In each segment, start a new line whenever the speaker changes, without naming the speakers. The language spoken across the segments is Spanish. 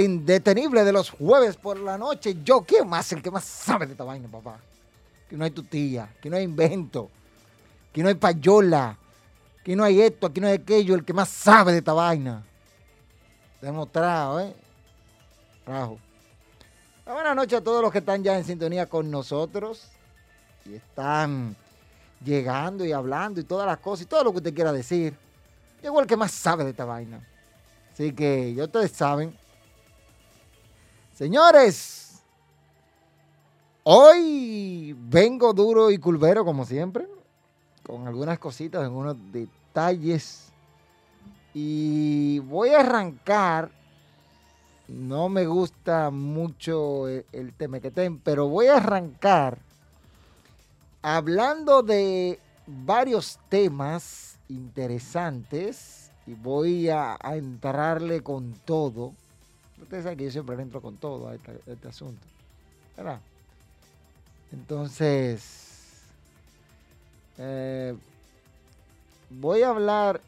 indetenible de los jueves por la noche. Yo, ¿quién más? El que más sabe de esta vaina, papá. Que no hay tutía, que no hay invento, que no hay payola, que no hay esto, aquí no hay aquello. El que más sabe de esta vaina. Demostrado, ¿eh? Rajo. Buenas noches a todos los que están ya en sintonía con nosotros y están llegando y hablando y todas las cosas y todo lo que usted quiera decir. Llegó el que más sabe de esta vaina. Así que ya ustedes saben, Señores, hoy vengo duro y culvero como siempre, con algunas cositas, algunos detalles. Y voy a arrancar. No me gusta mucho el, el temequetén, pero voy a arrancar hablando de varios temas interesantes y voy a, a entrarle con todo Ustedes saben que yo siempre entro con todo a este, asunto. ¿Verdad? Entonces, eh, voy a hablar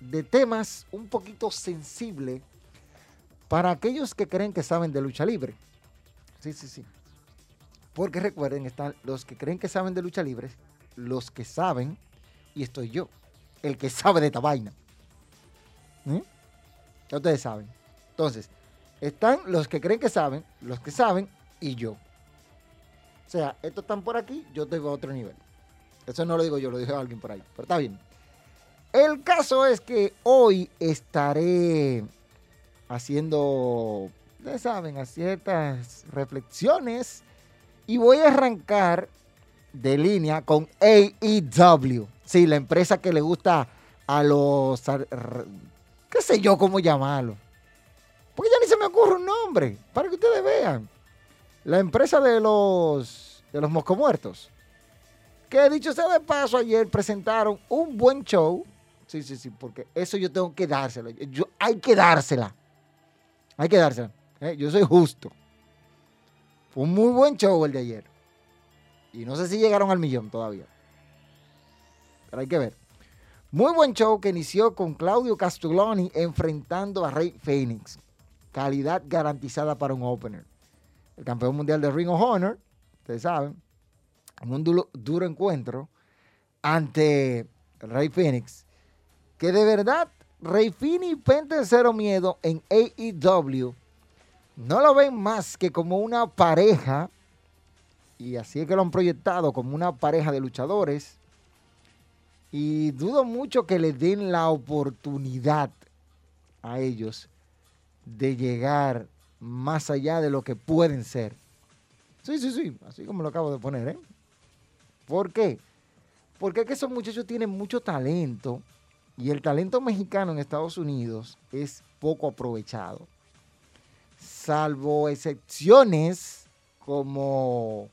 de temas un poquito sensibles para aquellos que creen que saben de lucha libre. Sí, sí, sí. Porque recuerden, están los que creen que saben de lucha libre, los que saben, y estoy yo, el que sabe de esta vaina. Ya ustedes saben. Entonces, están los que creen que saben, los que saben y yo. O sea, estos están por aquí, yo estoy a otro nivel. Eso no lo digo yo, lo dijo alguien por ahí. Pero está bien. El caso es que hoy estaré haciendo, ya saben, a ciertas reflexiones y voy a arrancar de línea con AEW. Sí, la empresa que le gusta a los, qué sé yo cómo llamarlo porque ya ni se me ocurre un nombre, para que ustedes vean. La empresa de los, de los moscomuertos. Que dicho sea de paso, ayer presentaron un buen show. Sí, sí, sí, porque eso yo tengo que dárselo. Yo, hay que dársela. Hay que dársela. ¿eh? Yo soy justo. Fue un muy buen show el de ayer. Y no sé si llegaron al millón todavía. Pero hay que ver. Muy buen show que inició con Claudio Castelloni enfrentando a Rey Phoenix calidad garantizada para un opener. El campeón mundial de Ring of Honor, ustedes saben, en un duro, encuentro ante Rey Phoenix, que de verdad Rey Phoenix Pente Cero Miedo en AEW no lo ven más que como una pareja, y así es que lo han proyectado como una pareja de luchadores, y dudo mucho que les den la oportunidad a ellos de llegar más allá de lo que pueden ser. Sí, sí, sí, así como lo acabo de poner, ¿eh? ¿Por qué? Porque es que esos muchachos tienen mucho talento y el talento mexicano en Estados Unidos es poco aprovechado. Salvo excepciones como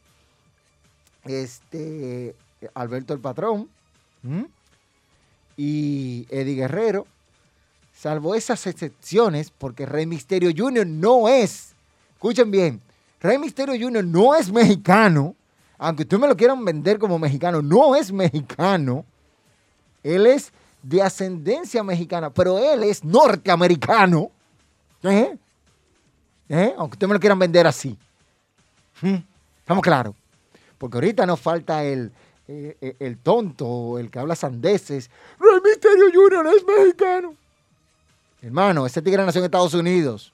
este Alberto el Patrón y Eddie Guerrero, salvo esas excepciones, porque Rey Misterio Jr. no es, escuchen bien, Rey Misterio Jr. no es mexicano, aunque ustedes me lo quieran vender como mexicano, no es mexicano. Él es de ascendencia mexicana, pero él es norteamericano. ¿Eh? ¿Eh? Aunque ustedes me lo quieran vender así. ¿Mm? Estamos claros. Porque ahorita nos falta el, eh, eh, el tonto, el que habla sandeces. Rey Misterio Jr. es mexicano. Hermano, ese tigre nació en Estados Unidos.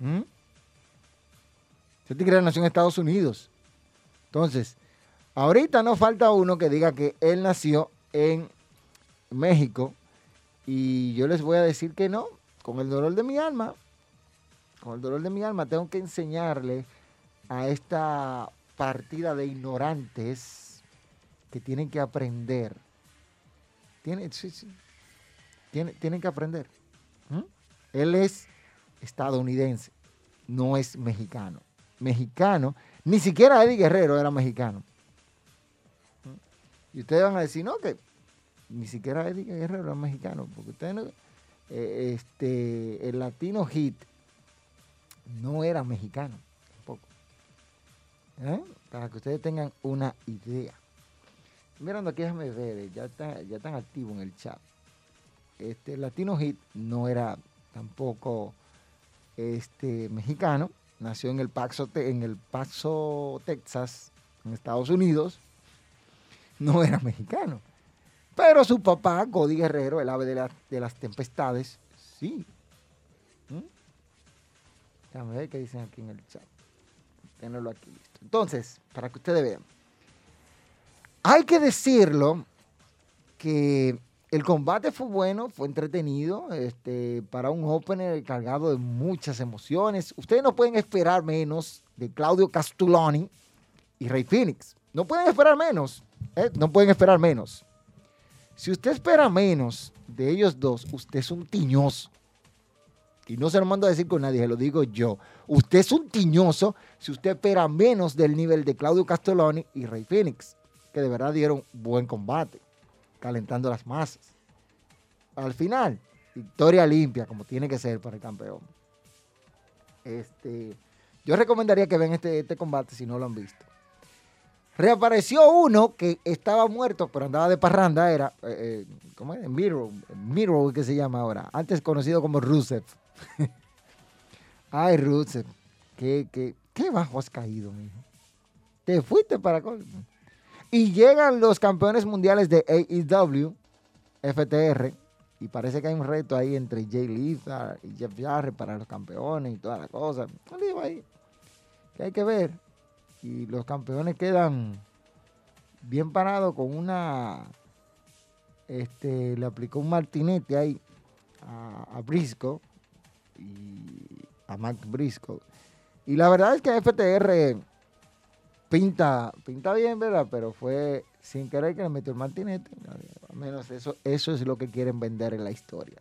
¿Mm? Ese tigre nació en Estados Unidos. Entonces, ahorita no falta uno que diga que él nació en México. Y yo les voy a decir que no, con el dolor de mi alma, con el dolor de mi alma, tengo que enseñarle a esta partida de ignorantes que tienen que aprender. Tienen, tienen, que aprender. ¿Mm? Él es estadounidense, no es mexicano. Mexicano, ni siquiera Eddie Guerrero era mexicano. ¿Mm? Y ustedes van a decir, no, que ni siquiera Eddie Guerrero era mexicano, porque ustedes no, eh, este, el latino hit no era mexicano tampoco. ¿Eh? Para que ustedes tengan una idea. Mirando aquí, déjame ver, ya, está, ya están activos en el chat. Este Latino Hit no era tampoco este, mexicano, nació en el Paso, en el Paso, Texas, en Estados Unidos, no era mexicano. Pero su papá, Godi Guerrero, el ave de, las tempestades, sí. ¿Mm? Déjame ver qué dicen aquí en el chat. Tenerlo aquí listo. Entonces, para que ustedes vean. Hay que decirlo que el combate fue bueno, fue entretenido, este, para un opener cargado de muchas emociones. Ustedes no pueden esperar menos de Claudio Castelloni y Rey Phoenix. No pueden esperar menos. ¿eh? No pueden esperar menos. Si usted espera menos de ellos dos, usted es un tiñoso. Y no se lo mando a decir con nadie, se lo digo yo. Usted es un tiñoso si usted espera menos del nivel de Claudio Castelloni y Rey Phoenix, que de verdad dieron buen combate, calentando las masas. Al final, victoria limpia, como tiene que ser para el campeón. Este, yo recomendaría que vean este, este combate si no lo han visto. Reapareció uno que estaba muerto, pero andaba de parranda, era, eh, eh, ¿cómo es? Miro, Miro, que se llama ahora, antes conocido como Rusev. Ay, Rusev, qué, qué, qué bajo has caído, mijo. Te fuiste para... Y llegan los campeones mundiales de AEW, FTR, y parece que hay un reto ahí entre Jay Lethal y Jeff Jarrett para los campeones y toda la cosa. Ahí que hay que ver y los campeones quedan bien parados con una este le aplicó un martinete ahí a, Brisco y a Mac Brisco y la verdad es que FTR pinta pinta bien verdad pero fue sin querer que le metió el martinete al menos eso eso es lo que quieren vender en la historia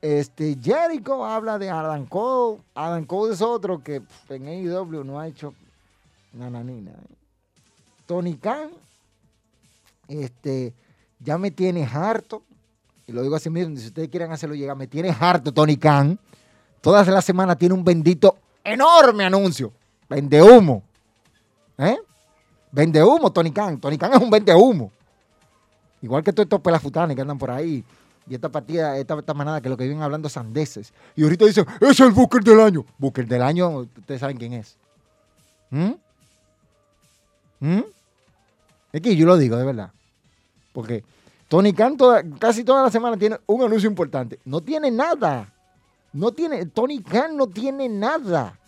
este, Jericho habla de Adam Cole. Adam Cole es otro que en AEW no ha hecho nananina. ¿eh? Tony Khan, este, ya me tiene harto. Y lo digo así mismo, si ustedes quieren hacerlo llegar, me tiene harto Tony Khan. Todas las semanas tiene un bendito enorme anuncio. Vende humo. ¿Eh? Vende humo, Tony Khan. Tony Khan es un vende humo. Igual que todos estos pelafutanes que andan por ahí y esta partida, esta, esta, manada que lo que vienen hablando sandeces. Y ahorita dicen, es el Booker del año. Booker del año, ustedes saben quién es. ¿Mm? ¿Mm? Es que yo lo digo, de verdad. Porque Tony Khan casi toda la semana tiene un anuncio importante. No tiene nada. No tiene, Tony Khan no tiene nada.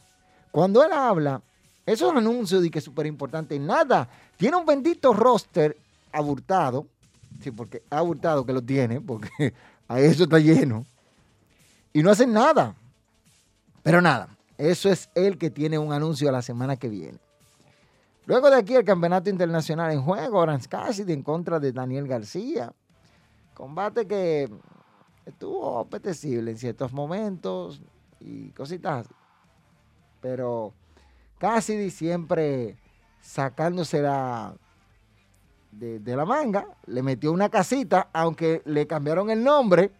Cuando él habla, esos anuncios de que es súper importante, nada. Tiene un bendito roster aburtado Sí, porque ha hurtado que lo tiene, porque a eso está lleno. Y no hacen nada. Pero nada, eso es el que tiene un anuncio a la semana que viene. Luego de aquí el campeonato internacional en juego, Orange Cassidy en contra de Daniel García. Combate que estuvo apetecible en ciertos momentos y cositas. Pero Cassidy siempre sacándose la, de, la manga, le metió una casita, aunque le cambiaron el nombre.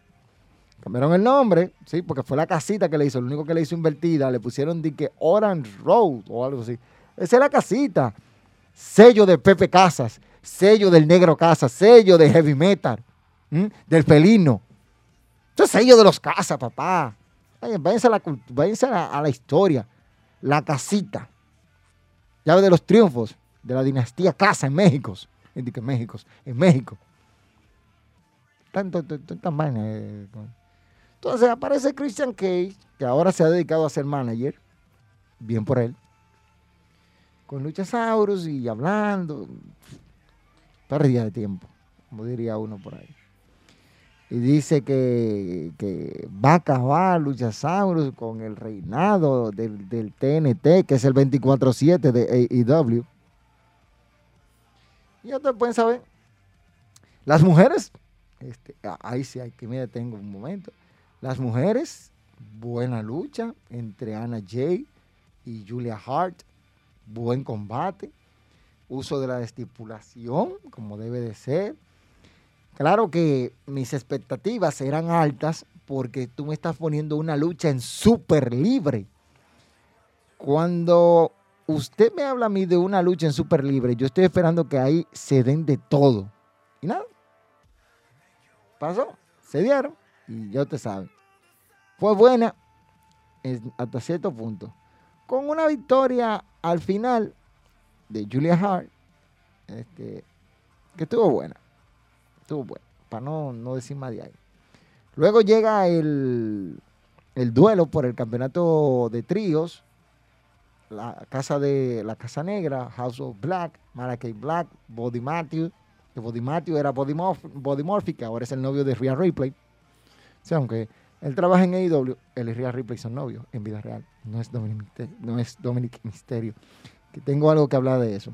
Cambiaron el nombre, sí, porque fue la casita que le hizo, lo único que le hizo invertida, le pusieron de que Orange Road o algo así. Esa es la casita. Sello de Pepe Casas, sello del Negro Casas, sello de Heavy Metal, del Felino. Esto es sello de los Casas, papá. Váyanse, a la, a la historia. La casita. Llave de los triunfos de la dinastía Casa en México. En México, en México. Tanto, tan eh, Entonces aparece Christian Cage, que ahora se ha dedicado a ser manager. Bien por él. Con Luchasaurus y hablando. Pérdida de tiempo, como diría uno por ahí y dice que, va a acabar Luchasaurus con el reinado del, TNT, que es el 24-7 de AEW. Y ustedes pueden saber, las mujeres, este, ahí sí hay que me detengo un momento, las mujeres, buena lucha entre Anna Jay y Julia Hart, buen combate, uso de la estipulación, como debe de ser Claro que mis expectativas eran altas porque tú me estás poniendo una lucha en súper libre. Cuando usted me habla a mí de una lucha en súper libre, yo estoy esperando que ahí se den de todo. Y nada. Pasó, se dieron y ya te sabe. Fue buena hasta cierto punto. Con una victoria al final de Julia Hart, este, que estuvo buena bueno, para no, no decir más de ahí. Luego llega el, duelo por el campeonato de tríos. La casa de la Casa Negra, House of Black, Malachi Black, Body Matthew. Que Body Matthew era Body, Morphic, ahora es el novio de Rhea Ripley. O aunque él trabaja en AEW, él y Rhea Ripley son novios en vida real. No es Dominic, no es Dominic Mysterio. Que tengo algo que hablar de eso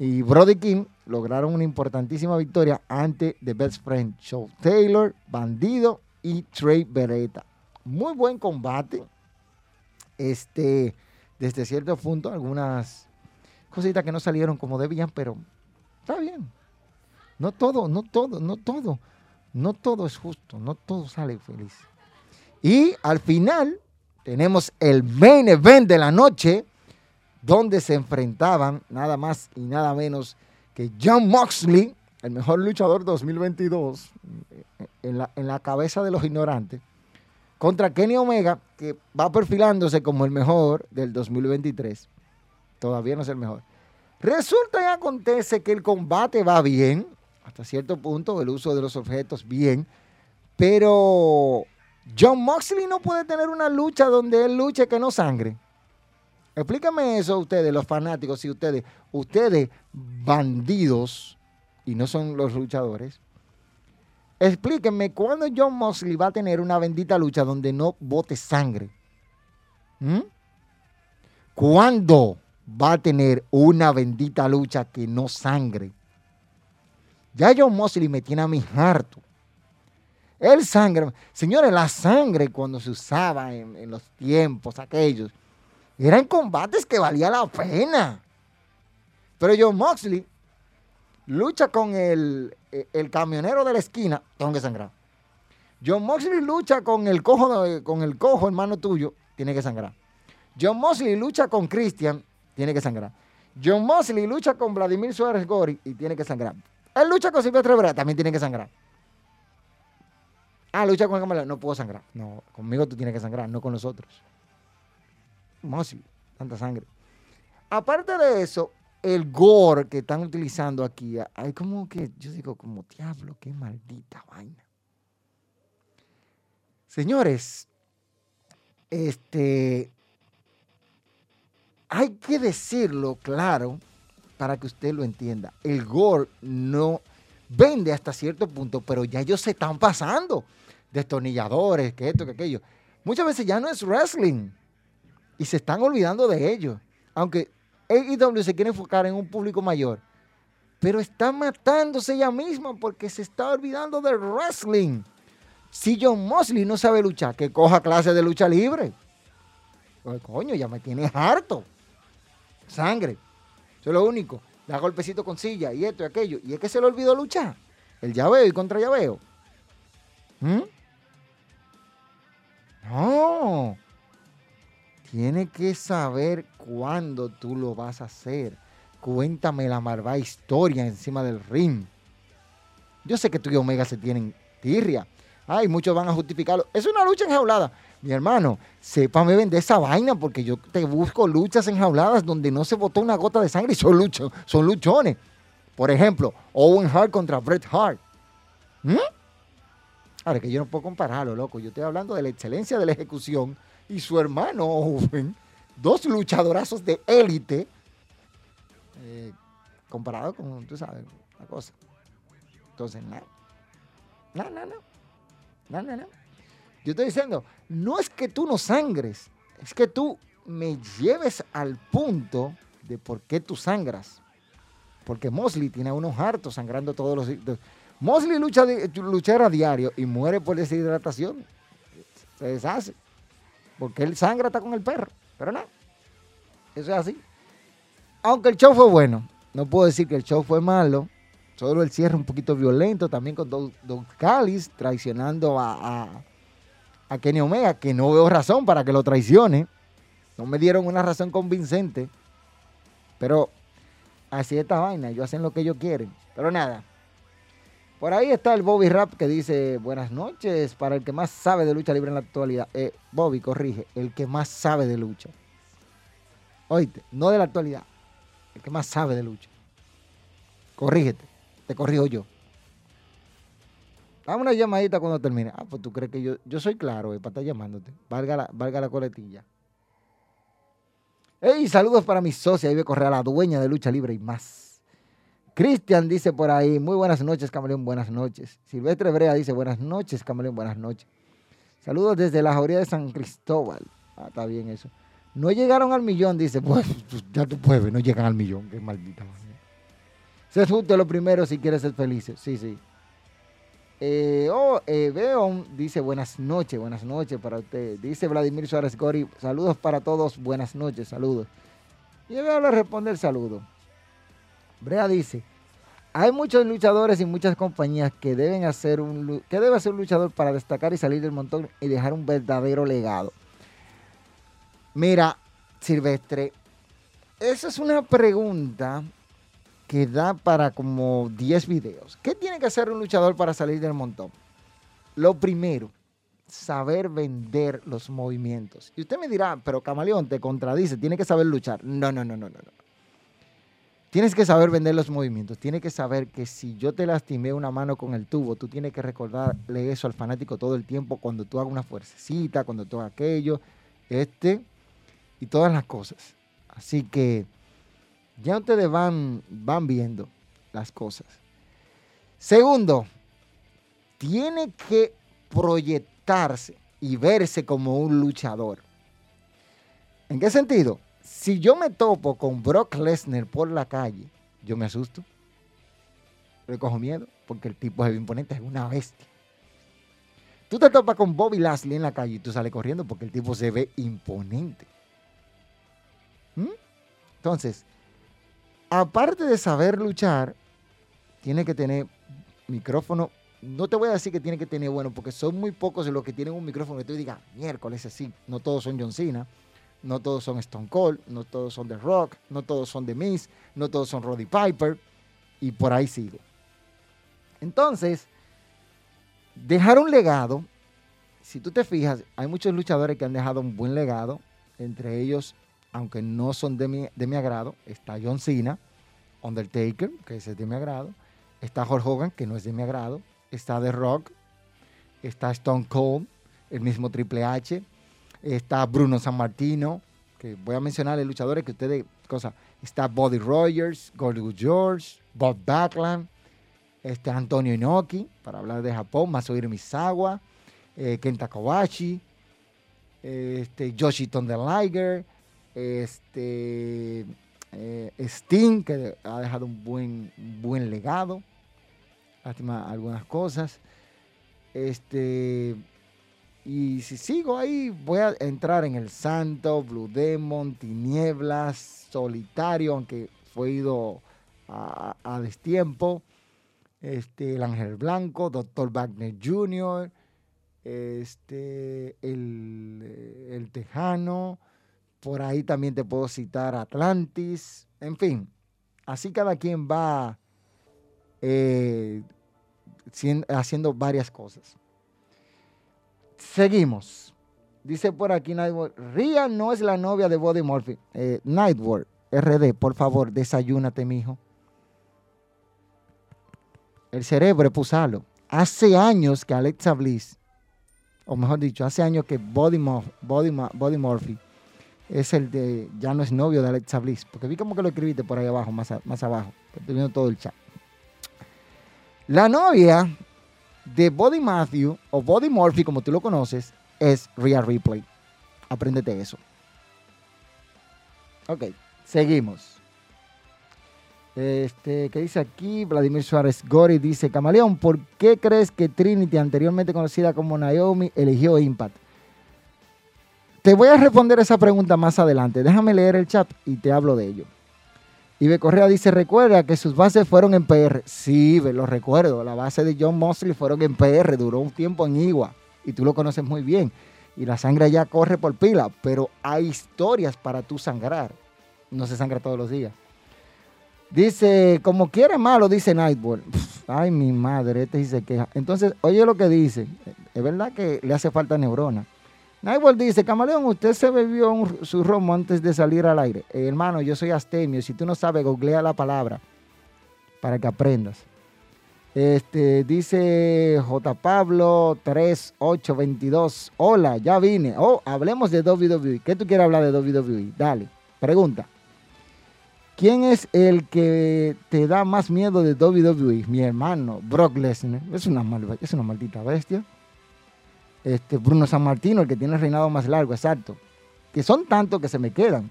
y Brody King lograron una importantísima victoria ante The Best Friend, Show Taylor, Bandido y Trey Beretta. Muy buen combate. Este, desde cierto punto, algunas cositas que no salieron como debían, pero está bien. No todo, no todo, no todo. No todo es justo, no todo sale feliz. Y al final tenemos el main event de la noche donde se enfrentaban nada más y nada menos John Moxley, el mejor luchador 2022, en la, en la cabeza de los ignorantes, contra Kenny Omega, que va perfilándose como el mejor del 2023. Todavía no es el mejor. Resulta y acontece que el combate va bien, hasta cierto punto, el uso de los objetos bien, pero John Moxley no puede tener una lucha donde él luche que no sangre. Explícame eso a ustedes, los fanáticos, si ustedes, ustedes bandidos, y no son los luchadores, explíquenme cuándo John Mosley va a tener una bendita lucha donde no bote sangre. ¿Mm? ¿Cuándo va a tener una bendita lucha que no sangre? Ya John Mosley me tiene a mi harto. El sangre, señores, la sangre cuando se usaba en los tiempos aquellos, eran combates que valía la pena. Pero John Moxley lucha con el, camionero de la esquina, tengo que sangrar. John Moxley lucha con el cojo, con el cojo hermano tuyo, tiene que sangrar. John Moxley lucha con Christian, tiene que sangrar. John Moxley lucha con Vladimir Suárez Gori y tiene que sangrar. Él lucha con Silvestre Brea, también tiene que sangrar. Ah, lucha con el no puedo sangrar. No, conmigo tú tienes que sangrar, no con los otros. Mosley, tanta sangre. Aparte de eso, el gore que están utilizando aquí, hay como que, yo digo, como diablo, qué maldita vaina. Señores, este, hay que decirlo claro para que usted lo entienda. El gore no vende hasta cierto punto, pero ya ellos se están pasando. Destornilladores, que esto, que aquello. Muchas veces ya no es wrestling y se están olvidando de ellos. Aunque AEW se quiere enfocar en un público mayor, pero está matándose ella misma porque se está olvidando del wrestling. Si John Mosley no sabe luchar, que coja clases de lucha libre. Pues, coño, ya me tiene harto. Sangre. Eso es lo único. da golpecito con silla y esto y aquello. Y es que se le olvidó luchar. El llaveo y contra llaveo. ¿Mm? No. Tiene que saber cuándo tú lo vas a hacer. Cuéntame la marva historia encima del ring. Yo sé que tú y Omega se tienen tirria. Ay, muchos van a justificarlo. Es una lucha enjaulada. Mi hermano, sépame vender esa vaina porque yo te busco luchas enjauladas donde no se botó una gota de sangre y son, luchos, son luchones. Por ejemplo, Owen Hart contra Bret Hart. ¿Mm? Ahora que yo no puedo compararlo, loco. Yo estoy hablando de la excelencia de la ejecución y su hermano Owen, dos luchadorazos de élite, eh, comparado con, tú sabes, la cosa. Entonces, nada. No, no, no. No, no. Yo estoy diciendo, no es que tú no sangres, es que tú me lleves al punto de por qué tú sangras. Porque Mosley tiene unos hartos sangrando todos los... Mosley lucha, luchar a diario y muere por deshidratación. Se deshace. Porque él sangra está con el perro. Pero no. Eso es así. Aunque el show fue bueno. No puedo decir que el show fue malo. Solo el cierre un poquito violento. También con Don, Don Callis traicionando a, a, Kenny Omega. Que no veo razón para que lo traicione. No me dieron una razón convincente. Pero así es esta vaina. Ellos hacen lo que ellos quieren. Pero nada. Por ahí está el Bobby Rap que dice, buenas noches, para el que más sabe de lucha libre en la actualidad. Eh, Bobby, corrige, el que más sabe de lucha. Oíste, no de la actualidad, el que más sabe de lucha. Corrígete, te corrijo yo. Dame una llamadita cuando termine. Ah, pues tú crees que yo, yo soy claro eh, para estar llamándote. Valga la, valga la coletilla. Hey, saludos para mi socia, Ibe Correa, la dueña de lucha libre y más. Cristian dice por ahí, muy buenas noches, Camaleón, buenas noches. Silvestre Brea dice, buenas noches, Camaleón, buenas noches. Saludos desde la Joría de San Cristóbal. Ah, está bien eso. No llegaron al millón, dice, pues, ya tú puedes, no llegan al millón, qué maldita manera. Sé justo lo primero si quieres ser feliz. Sí, sí. Eh, oh, eh, Beon dice buenas noches, buenas noches para usted. Dice Vladimir Suárez Gori, saludos para todos, buenas noches, saludos. Y yo voy a responder saludo. Brea dice, hay muchos luchadores y muchas compañías que deben hacer un que debe hacer un luchador para destacar y salir del montón y dejar un verdadero legado. Mira, Silvestre, esa es una pregunta que da para como 10 videos. ¿Qué tiene que hacer un luchador para salir del montón? Lo primero, saber vender los movimientos. Y usted me dirá, pero Camaleón te contradice, tiene que saber luchar. No, no, no, no, no. Tienes que saber vender los movimientos. Tienes que saber que si yo te lastimé una mano con el tubo, tú tienes que recordarle eso al fanático todo el tiempo cuando tú hagas una fuercecita, cuando tú hagas aquello, este y todas las cosas. Así que ya ustedes van, van viendo las cosas. Segundo, tiene que proyectarse y verse como un luchador. ¿En qué sentido? Si yo me topo con Brock Lesnar por la calle, yo me asusto. Le cojo miedo porque el tipo es imponente, es una bestia. Tú te topas con Bobby Lashley en la calle y tú sales corriendo porque el tipo se ve imponente. ¿Mm? Entonces, aparte de saber luchar, tiene que tener micrófono. No te voy a decir que tiene que tener bueno, porque son muy pocos los que tienen un micrófono que tú digas, miércoles así, no todos son John Cena no todos son Stone Cold, no todos son The Rock, no todos son The Miz, no todos son Roddy Piper, y por ahí sigo. Entonces, dejar un legado, si tú te fijas, hay muchos luchadores que han dejado un buen legado, entre ellos, aunque no son de mi, de mi agrado, está John Cena, Undertaker, que es de mi agrado, está Hulk Hogan, que no es de mi agrado, está The Rock, está Stone Cold, el mismo Triple H, está Bruno San Martino, que voy a mencionarle luchadores que ustedes, cosa, está Buddy Rogers, Gordo George, Bob Backlund, está Antonio Inoki, para hablar de Japón, Masahiro Misawa, eh, Kenta Kobashi, este, Yoshi Liger, este, eh, Sting, que ha dejado un buen, buen legado, lástima algunas cosas, este, y si sigo ahí, voy a entrar en el Santo, Blue Demon, Tinieblas, Solitario, aunque fue ido a, destiempo. Este, el Ángel Blanco, Dr. Wagner Jr., este, el, el Tejano, por ahí también te puedo citar Atlantis, en fin, así cada quien va eh, haciendo varias cosas. Seguimos. Dice por aquí Nightworld, Ria no es la novia de Body Murphy. Eh, RD, por favor, desayúnate, mijo. El cerebro, pusalo. Hace años que Alexa Bliss, o mejor dicho, hace años que Body, Body, Body Murphy es el de, ya no es novio de Alexa Bliss, porque vi como que lo escribiste por ahí abajo, más, más abajo, estoy viendo todo el chat. La novia de Body Matthew, o Body Murphy, como tú lo conoces, es Rhea Ripley. Apréndete eso. Ok, seguimos. Este, ¿qué dice aquí? Vladimir Suárez Gori dice, Camaleón, ¿por qué crees que Trinity, anteriormente conocida como Naomi, eligió Impact? Te voy a responder esa pregunta más adelante. Déjame leer el chat y te hablo de ello. Ibe Correa dice, recuerda que sus bases fueron en PR. Sí, lo recuerdo. La base de John Mosley fueron en PR. Duró un tiempo en Igua. Y tú lo conoces muy bien. Y la sangre ya corre por pila. Pero hay historias para tú sangrar. No se sangra todos los días. Dice, como quiere malo, dice Nightball. Ay, mi madre, este dice queja. Entonces, oye lo que dice. Es verdad que le hace falta neurona. Nightwell dice, Camaleón, usted se bebió su romo antes de salir al aire. Eh, hermano, yo soy astemio. Si tú no sabes, googlea la palabra para que aprendas. Este, dice J. Pablo 3822. Hola, ya vine. Oh, hablemos de WWE. ¿Qué tú quieres hablar de WWE? Dale, pregunta. ¿Quién es el que te da más miedo de WWE? Mi hermano, Brock Lesnar. Es una, es una maldita bestia este, Bruno San Martino, el que tiene el reinado más largo, exacto. Que son tantos que se me quedan.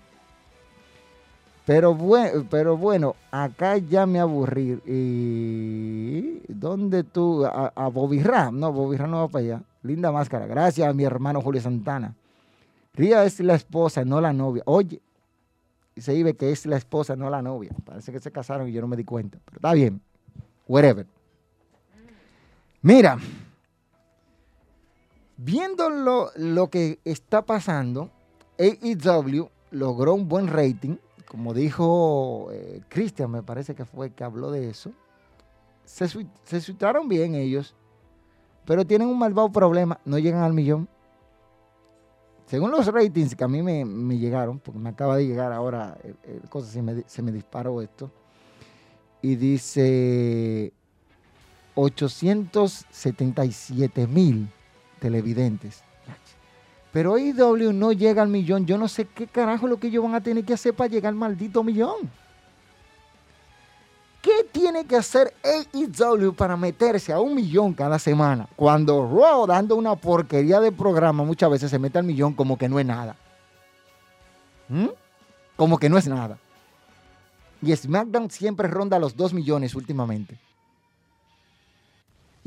Pero bueno, pero bueno, acá ya me aburrí. ¿Y dónde tú? A, Bobby Ram. No, Bobby Ram no va para allá. Linda máscara. Gracias a mi hermano Julio Santana. Ría es la esposa, no la novia. Oye, se dice que es la esposa, no la novia. Parece que se casaron y yo no me di cuenta. Pero está bien. Whatever. Mira, Viendo lo, que está pasando, AEW logró un buen rating, como dijo eh, Christian, me parece que fue que habló de eso. Se, se bien ellos, pero tienen un malvado problema, no llegan al millón. Según los ratings que a mí me, llegaron, porque me acaba de llegar ahora, el, cosa se me, se me disparó esto, y dice 877 mil televidentes. Pero AEW no llega al millón. Yo no sé qué carajo lo que ellos van a tener que hacer para llegar al maldito millón. ¿Qué tiene que hacer AEW para meterse a un millón cada semana? Cuando Raw, dando una porquería de programa, muchas veces se mete al millón como que no es nada. ¿Mm? Como que no es nada. Y SmackDown siempre ronda los 2 millones últimamente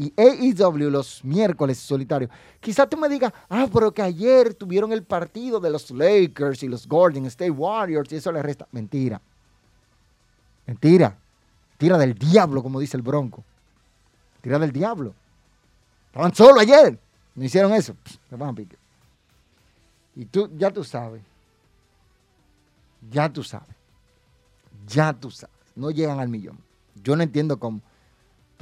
y AEW los miércoles solitarios. Quizá tú me digas, ah, pero que ayer tuvieron el partido de los Lakers y los Golden State Warriors y eso le resta. Mentira. Mentira. Tira del diablo, como dice el Bronco. Tira del diablo. Estaban solo ayer. No hicieron eso. a pique. Y tú, ya tú sabes. Ya tú sabes. Ya tú sabes. No llegan al millón. Yo no entiendo cómo.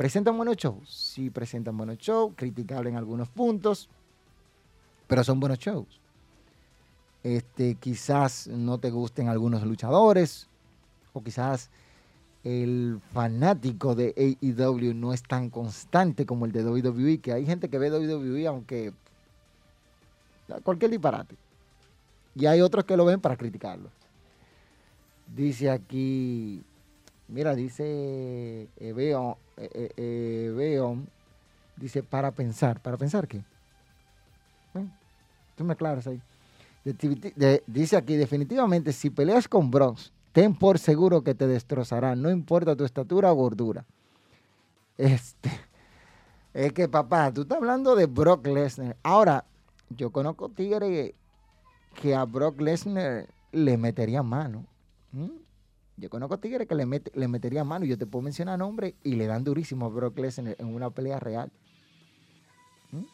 ¿Presentan buenos shows? Sí, presentan buenos shows, criticable en algunos puntos, pero son buenos shows. Este, quizás no te gusten algunos luchadores, o quizás el fanático de AEW no es tan constante como el de WWE, que hay gente que ve WWE aunque cualquier disparate. Y hay otros que lo ven para criticarlo. Dice aquí Mira, dice veo eh, eh, eh dice para pensar. ¿Para pensar qué? tú me aclaras ahí. dice aquí, definitivamente, si peleas con Bronx, ten por seguro que te destrozará, no importa tu estatura o gordura. Este, es que, papá, tú estás hablando de Brock Lesnar. Ahora, yo conozco tigre que a Brock Lesnar le metería mano. Yo conozco tigres que le, le meterían mano, yo te puedo mencionar nombre y le dan durísimo a Brock Lesnar en, una pelea real. ¿Mm?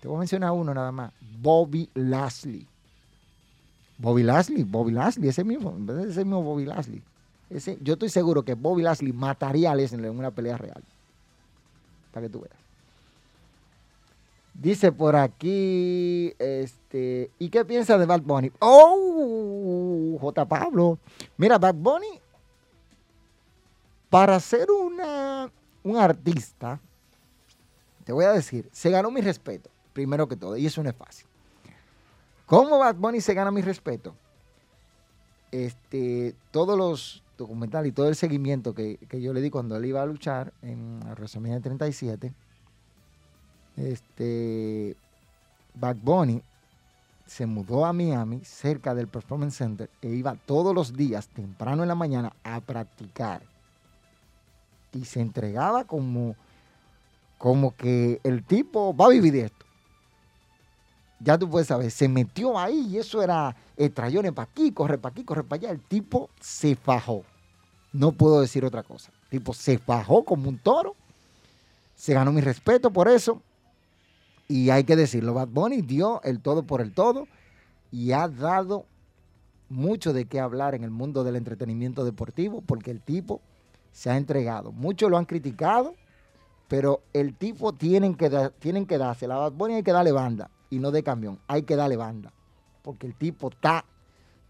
Te voy a mencionar uno nada más. Bobby Lashley. Bobby Lashley, Bobby Lashley, ese mismo, ese mismo Bobby Lashley. Ese, yo estoy seguro que Bobby Lashley mataría a Lesnar en una pelea real. Para que tú veas. Dice por aquí, este, ¿y qué piensa de Bad Bunny? Oh, J. Pablo. Mira, Bad Bunny, para ser una, un artista, te voy a decir, se ganó mi respeto, primero que todo, y eso no es fácil. ¿Cómo Bad Bunny se gana mi respeto? Este, todos los documentales y todo el seguimiento que, yo le di cuando él iba a luchar en WrestleMania 37, este, Bad Bunny se mudó a Miami, cerca del Performance Center, e iba todos los días, temprano en la mañana, a practicar. Y se entregaba como, como que el tipo va a vivir esto. Ya tú puedes saber, se metió ahí y eso era el trayones para aquí, corre para aquí, corre para allá. El tipo se fajó. No puedo decir otra cosa. El tipo se fajó como un toro. Se ganó mi respeto por eso. Y hay que decirlo, Bad Bunny dio el todo por el todo y ha dado mucho de qué hablar en el mundo del entretenimiento deportivo porque el tipo se ha entregado. Muchos lo han criticado, pero el tipo tienen que, tienen que darse. La Bad Bunny hay que darle banda y no de camión. Hay que darle banda porque el tipo está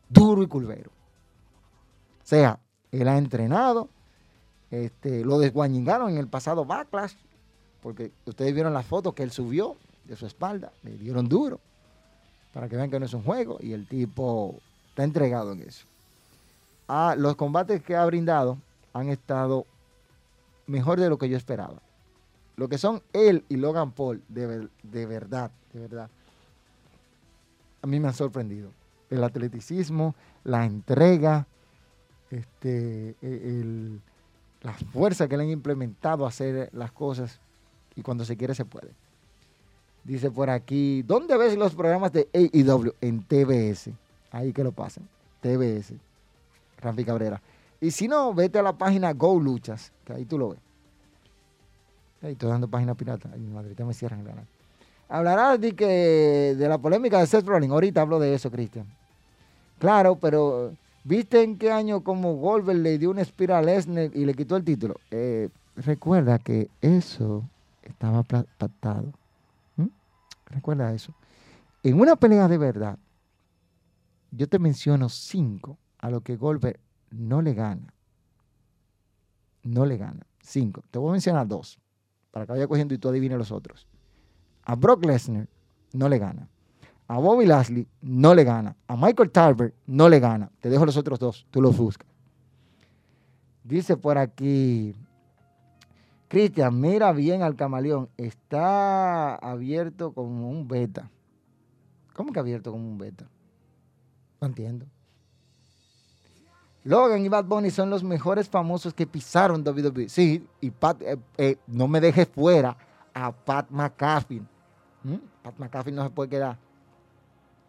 duro y culvero. O sea, él ha entrenado, este, lo desguañingaron en el pasado Backlash, porque ustedes vieron las fotos que él subió de su espalda, le dieron duro, para que vean que no es un juego, y el tipo está entregado en eso. Ah, los combates que ha brindado han estado mejor de lo que yo esperaba. Lo que son él y Logan Paul, de, de verdad, de verdad, a mí me han sorprendido. El atleticismo, la entrega, este, e, la fuerza que le han implementado a hacer las cosas y cuando se quiere se puede. Dice por aquí, ¿dónde ves los programas de AEW? En TBS. Ahí que lo pasen. TBS. Rafi Cabrera. Y si no, vete a la página Go Luchas, que ahí tú lo ves. Ahí estoy dando página pirata. Ay, madre, me cierran el canal. Hablarás de, que, de la polémica de Seth Rollins. Ahorita hablo de eso, Cristian. Claro, pero ¿viste en qué año como Goldberg le dio una espiral a Lesnar y le quitó el título? Eh, recuerda que eso estaba pactado. Recuerda eso. En una pelea de verdad, yo te menciono cinco a lo que Goldberg no le gana. No le gana. Cinco. Te voy a mencionar dos. Para que vaya cogiendo y tú adivines los otros. A Brock Lesnar no le gana. A Bobby Lashley no le gana. A Michael Tarver no le gana. Te dejo los otros dos. Tú los buscas. Dice por aquí Cristian, mira bien al camaleón. Está abierto como un beta. ¿Cómo que abierto como un beta? No entiendo. Logan y Bad Bunny son los mejores famosos que pisaron WWE. Sí, y Pat, eh, eh, no me dejes fuera a Pat McAfee. ¿Mm? Pat McAfee no se puede quedar.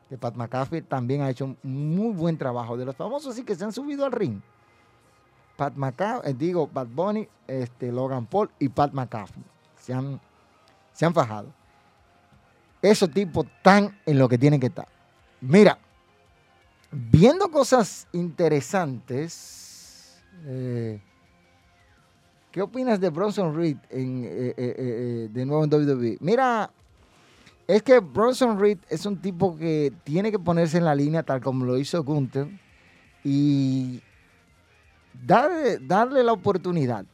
Que Pat McAfee también ha hecho muy buen trabajo. De los famosos sí que se han subido al ring. Pat McAfee, eh, digo, Bad Bunny, este, Logan Paul y Pat McAfee. Se han, se han fajado. Esos tipos están en lo que tienen que estar. Mira, viendo cosas interesantes, eh, ¿qué opinas de Bronson Reed en, eh, de nuevo en WWE? Mira, es que Bronson Reed es un tipo que tiene que ponerse en la línea tal como lo hizo Gunther y darle, darle la oportunidad.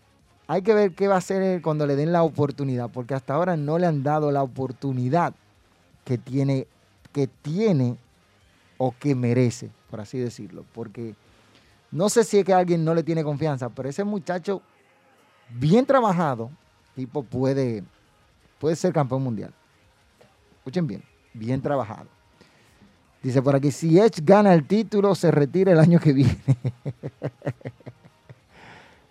Hay que ver qué va a hacer cuando le den la oportunidad, porque hasta ahora no le han dado la oportunidad que tiene, que tiene o que merece, por así decirlo. Porque no sé si es que alguien no le tiene confianza, pero ese muchacho bien trabajado, tipo puede, puede ser campeón mundial. Escuchen bien, bien trabajado. Dice por aquí, si Edge gana el título, se retira el año que viene.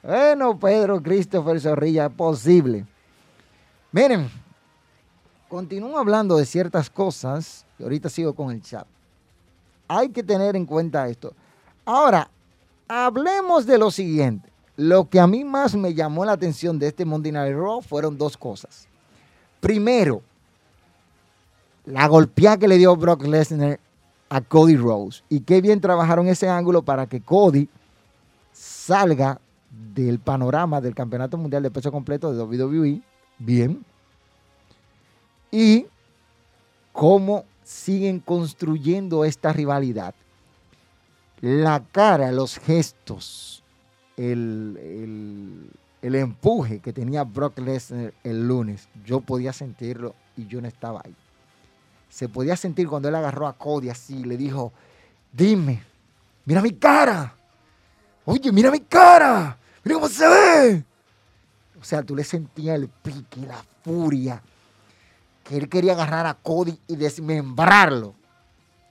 bueno, Pedro Christopher Zorrilla, posible. Miren, continúo hablando de ciertas cosas y ahorita sigo con el chat. Hay que tener en cuenta esto. Ahora, hablemos de lo siguiente. Lo que a mí más me llamó la atención de este Monday Night Raw fueron dos cosas. Primero, la golpeada que le dio Brock Lesnar a Cody Rose. Y qué bien trabajaron ese ángulo para que Cody salga del panorama del Campeonato Mundial de Peso Completo de WWE. Bien. Y cómo siguen construyendo esta rivalidad. La cara, los gestos, el, el empuje que tenía Brock Lesnar el lunes, yo podía sentirlo y yo no estaba ahí se podía sentir cuando él agarró a Cody así, le dijo, dime, mira mi cara, oye, mira mi cara, mira cómo se ve. O sea, tú le sentías el pique, la furia, que él quería agarrar a Cody y desmembrarlo,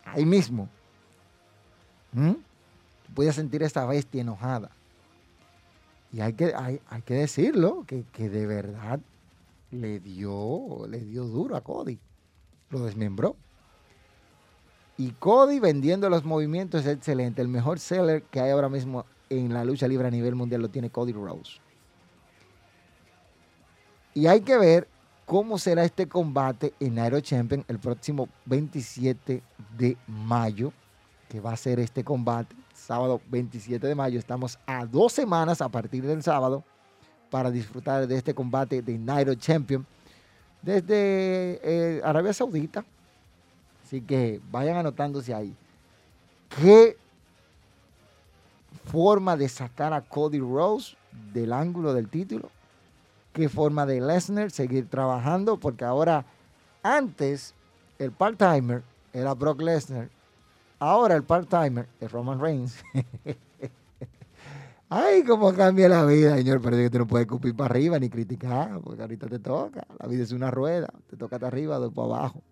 ahí mismo. ¿Mm? Tú podías sentir esa bestia enojada. Y hay que, hay, que decirlo, que, que de verdad le dio, le dio duro a Cody lo desmembró. Y Cody vendiendo los movimientos es excelente. El mejor seller que hay ahora mismo en la lucha libre a nivel mundial lo tiene Cody Rose. Y hay que ver cómo será este combate en Aero Champion el próximo 27 de mayo, que va a ser este combate, sábado 27 de mayo. Estamos a dos semanas a partir del sábado para disfrutar de este combate de Nairo Champion desde eh, Arabia Saudita. Así que vayan anotándose ahí. ¿Qué forma de sacar a Cody Rose del ángulo del título? ¿Qué forma de Lesnar seguir trabajando? Porque ahora, antes, el part-timer era Brock Lesnar. Ahora el part-timer es Roman Reigns. Ay, cómo cambia la vida, señor. Pero que tú no puedes escupir para arriba ni criticar, porque ahorita te toca. La vida es una rueda. Te toca hasta arriba, de para abajo.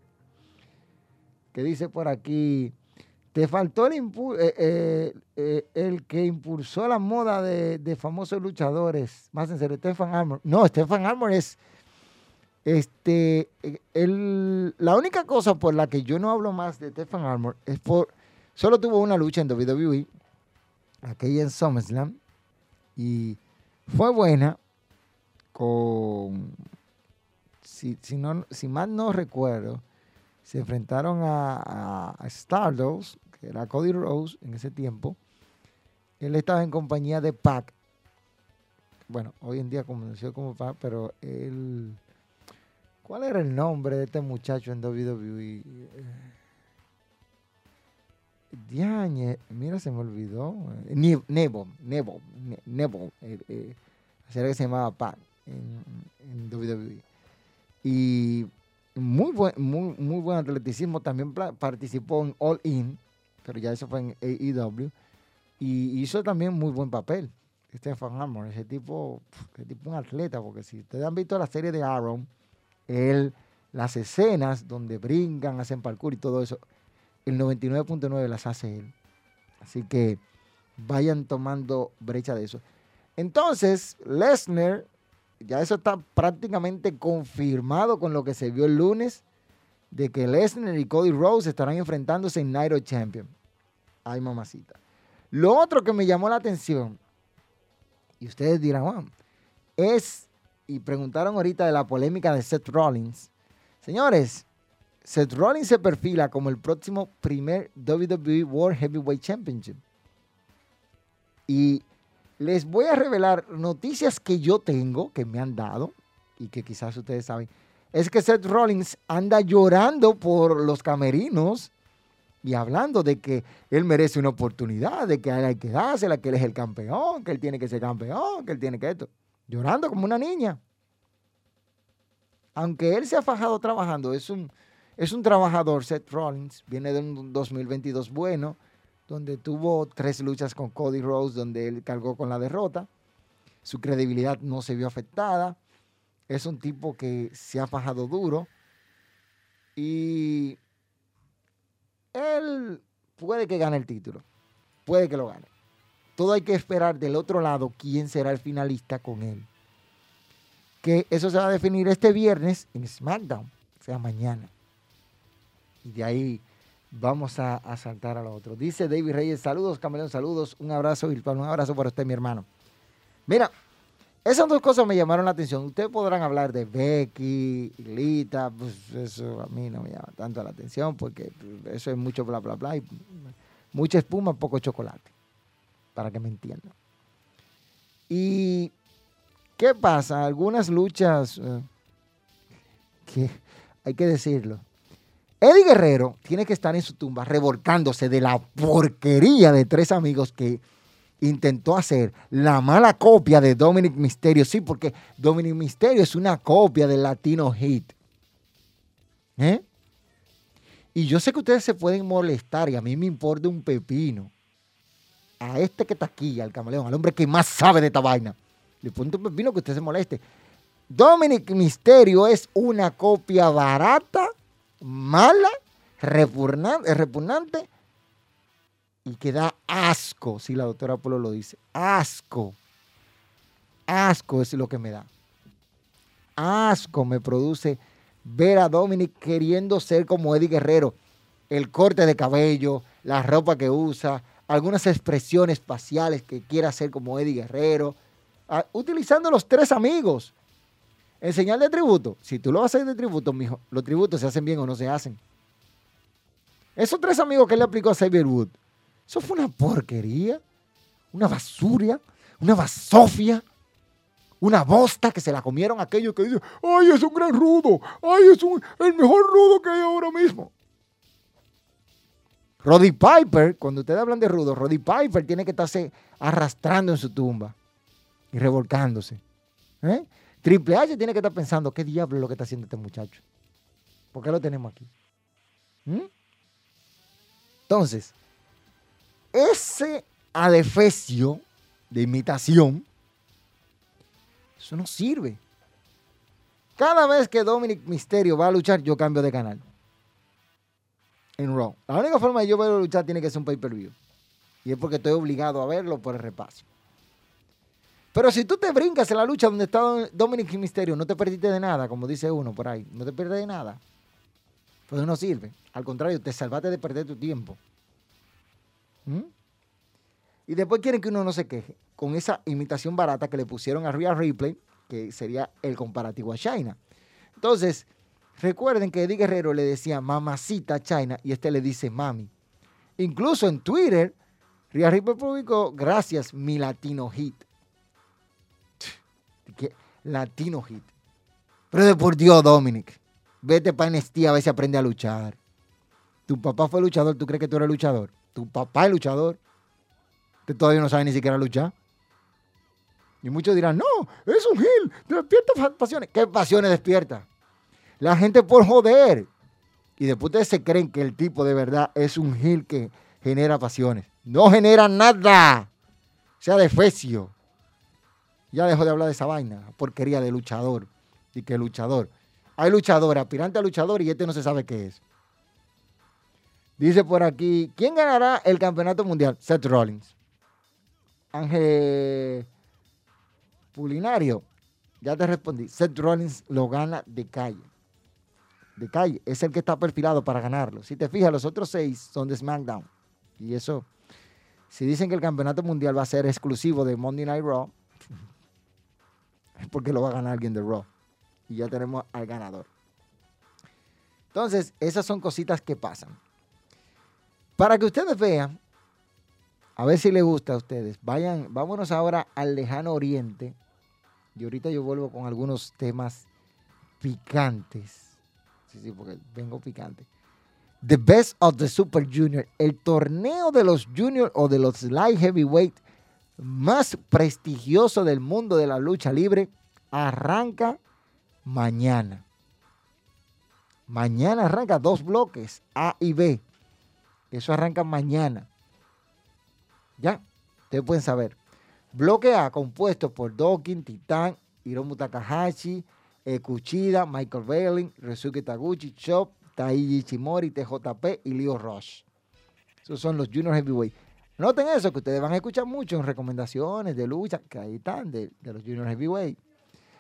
¿Qué dice por aquí? Te faltó el, eh, eh, eh, el que impulsó la moda de, famosos luchadores. Más en serio, Stefan Armor. No, Stefan Armor es. Este, el, la única cosa por la que yo no hablo más de Stefan Armor es por. Solo tuvo una lucha en WWE, aquella en SummerSlam, y fue buena con, si, si, no, si mal no recuerdo, se enfrentaron a, Stardust, que era Cody Rose en ese tiempo. Él estaba en compañía de Pac. Bueno, hoy en día conoció como Pac, pero él... ¿Cuál era el nombre de este muchacho en WWE? Diañe, mira, se me olvidó. Nebo, Nebo, Nebo, eh, que se llamaba Pat en, WWE. Y muy buen, muy, muy buen atleticismo. También participó en All In, pero ya eso fue en AEW. Y hizo también muy buen papel. Stephen Armor, ese tipo, ese tipo un atleta, porque si ustedes han visto la serie de Aaron, él, las escenas donde brincan, hacen parkour y todo eso, el 99.9 las hace él. Así que vayan tomando brecha de eso. Entonces, Lesnar, ya eso está prácticamente confirmado con lo que se vio el lunes, de que Lesnar y Cody Rose estarán enfrentándose en Night of Champion. Ay, mamacita. Lo otro que me llamó la atención, y ustedes dirán, es, y preguntaron ahorita de la polémica de Seth Rollins. Señores, Seth Rollins se perfila como el próximo primer WWE World Heavyweight Championship. Y les voy a revelar noticias que yo tengo, que me han dado, y que quizás ustedes saben. Es que Seth Rollins anda llorando por los camerinos y hablando de que él merece una oportunidad, de que hay que dársela, que él es el campeón, que él tiene que ser campeón, que él tiene que esto. Llorando como una niña. Aunque él se ha fajado trabajando, es un, es un trabajador, Seth Rollins, viene de un 2022 bueno, donde tuvo tres luchas con Cody Rose, donde él cargó con la derrota. Su credibilidad no se vio afectada. Es un tipo que se ha fajado duro. Y él puede que gane el título. Puede que lo gane. Todo hay que esperar del otro lado quién será el finalista con él. Que eso se va a definir este viernes en SmackDown, o sea, mañana. Y de ahí vamos a, saltar a lo otro. Dice David Reyes, saludos, Camaleón, saludos, un abrazo virtual, un abrazo para usted, mi hermano. Mira, esas dos cosas me llamaron la atención. Ustedes podrán hablar de Becky, Lita, pues eso a mí no me llama tanto la atención porque eso es mucho bla, bla, bla. Y mucha espuma, poco chocolate, para que me entiendan. ¿Y qué pasa? Algunas luchas, eh, que hay que decirlo. Eddie Guerrero tiene que estar en su tumba revolcándose de la porquería de tres amigos que intentó hacer la mala copia de Dominic Mysterio. Sí, porque Dominic Mysterio es una copia del Latino Hit. ¿Eh? Y yo sé que ustedes se pueden molestar y a mí me importa un pepino. A este que está aquí, al camaleón, al hombre que más sabe de esta vaina. Le pongo un pepino que usted se moleste. Dominic Mysterio es una copia barata, mala, repugnante, repugnante y que da asco, si la doctora Polo lo dice. Asco. Asco es lo que me da. Asco me produce ver a Dominic queriendo ser como Eddie Guerrero. El corte de cabello, la ropa que usa, algunas expresiones faciales que quiera hacer como Eddie Guerrero. Ah, utilizando los tres amigos. En señal de tributo. Si tú lo haces de tributo, mijo, los tributos se hacen bien o no se hacen. Esos tres amigos que le aplicó a Xavier Wood eso fue una porquería, una basura, una basofia, una bosta que se la comieron aquellos que dicen, ay, es un gran rudo, ay, es el mejor rudo que hay ahora mismo. Roddy Piper, cuando ustedes hablan de rudo, Roddy Piper tiene que estarse arrastrando en su tumba y revolcándose. ¿eh? Triple H tiene que estar pensando, ¿qué diablo es lo que está haciendo este muchacho? ¿Por qué lo tenemos aquí? ¿Mm? Entonces, ese adefesio de imitación, eso no sirve. Cada vez que Dominic Misterio va a luchar, yo cambio de canal. En Raw. La única forma de yo verlo luchar tiene que ser un pay-per-view. Y es porque estoy obligado a verlo por el repaso. Pero si tú te brincas en la lucha donde está Dominic Misterio, no te perdiste de nada, como dice uno por ahí. No te pierdes de nada. Pues no sirve. Al contrario, te salvaste de perder tu tiempo. ¿Mm? Y después quieren que uno no se queje con esa imitación barata que le pusieron a Rhea Ripley, que sería el comparativo a China. Entonces, recuerden que Eddie Guerrero le decía mamacita a China y este le dice mami. Incluso en Twitter, Rhea Ripley publicó, gracias, mi latino hit. Latino hit. Pero de por Dios, Dominic, vete para NXT a ver si aprende a luchar. Tu papá fue luchador, ¿tú crees que tú eres luchador? tu papá es luchador, que todavía no sabe ni siquiera luchar. Y muchos dirán, no, es un gil, despierta pasiones. ¿Qué pasiones despierta? La gente por joder. Y después ustedes se creen que el tipo de verdad es un gil que genera pasiones. No genera nada. Sea de fecio. Ya dejó de hablar de esa vaina, porquería de luchador. Y que luchador. Hay luchador, aspirante a luchador y este no se sabe qué es. Dice por aquí, ¿quién ganará el campeonato mundial? Seth Rollins. Ángel Pulinario, ya te respondí. Seth Rollins lo gana de calle. De calle. Es el que está perfilado para ganarlo. Si te fijas, los otros seis son de SmackDown. Y eso, si dicen que el campeonato mundial va a ser exclusivo de Monday Night Raw, porque lo va a ganar alguien de Raw. Y ya tenemos al ganador. Entonces, esas son cositas que pasan. Para que ustedes vean, a ver si les gusta a ustedes, vayan, vámonos ahora al lejano oriente. Y ahorita yo vuelvo con algunos temas picantes. Sí, sí, porque vengo picante. The Best of the Super Junior, el torneo de los Junior o de los Light Heavyweight más prestigioso del mundo de la lucha libre, arranca mañana. Mañana arranca dos bloques, A y B. Eso arranca mañana. Ya, ustedes pueden saber. Bloque A compuesto por Dokin, Titán, Hiromu Takahashi, Kuchida, Michael Bailey, Resuke Taguchi, Chop, Taiji Chimori, TJP y Leo Rush. Esos son los Junior Heavyweight. Noten eso, que ustedes van a escuchar mucho en recomendaciones de lucha, que ahí están, de, los Junior Heavyweight.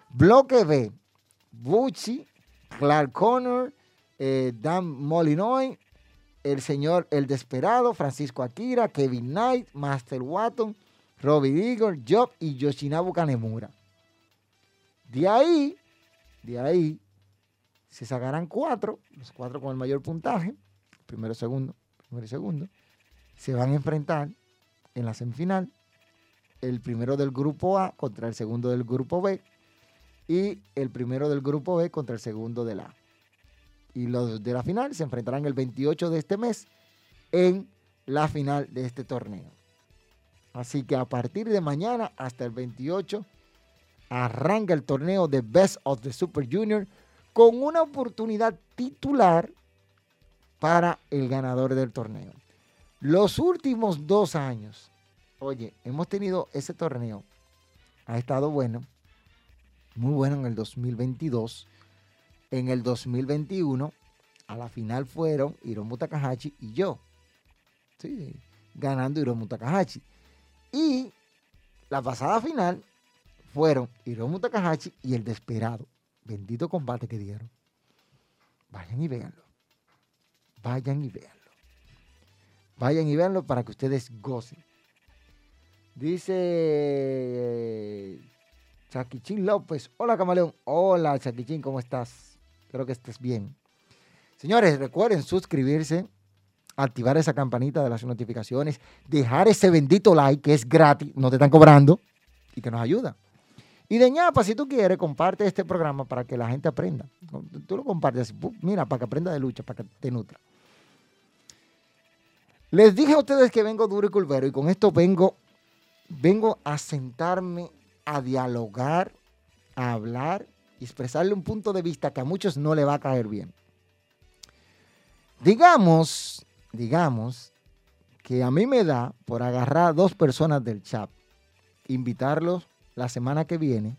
Bloque B, Bucci, Clark Connor, eh, Dan Molinoy, el señor El Desperado, Francisco Akira, Kevin Knight, Master Watton, Robbie Eagle, Job y Yoshinabu Kanemura. De ahí, de ahí, se sacarán cuatro, los cuatro con el mayor puntaje, primero, segundo, primero y segundo, se van a enfrentar en la semifinal el primero del grupo A contra el segundo del grupo B y el primero del grupo B contra el segundo del A. Y los de la final se enfrentarán el 28 de este mes en la final de este torneo. Así que a partir de mañana hasta el 28 arranca el torneo de Best of the Super Junior con una oportunidad titular para el ganador del torneo. Los últimos dos años, oye, hemos tenido ese torneo, ha estado bueno, muy bueno en el 2022. En el 2021, a la final fueron Hiromu Takahashi y yo. Sí, ganando Hiromu Takahashi. Y la pasada final fueron Hiromu Takahashi y el Desperado. Bendito combate que dieron. Vayan y véanlo. Vayan y véanlo. Vayan y véanlo para que ustedes gocen. Dice Chaquichín López. Hola, Camaleón. Hola, Chaquichín, ¿cómo estás? Espero que estés bien. Señores, recuerden suscribirse, activar esa campanita de las notificaciones, dejar ese bendito like que es gratis, no te están cobrando y que nos ayuda. Y de ñapa, si tú quieres, comparte este programa para que la gente aprenda. Tú lo compartes, mira, para que aprenda de lucha, para que te nutra. Les dije a ustedes que vengo duro y culvero y con esto vengo, vengo a sentarme a dialogar, a hablar y expresarle un punto de vista que a muchos no le va a caer bien. Digamos, digamos que a mí me da por agarrar a dos personas del chat, invitarlos la semana que viene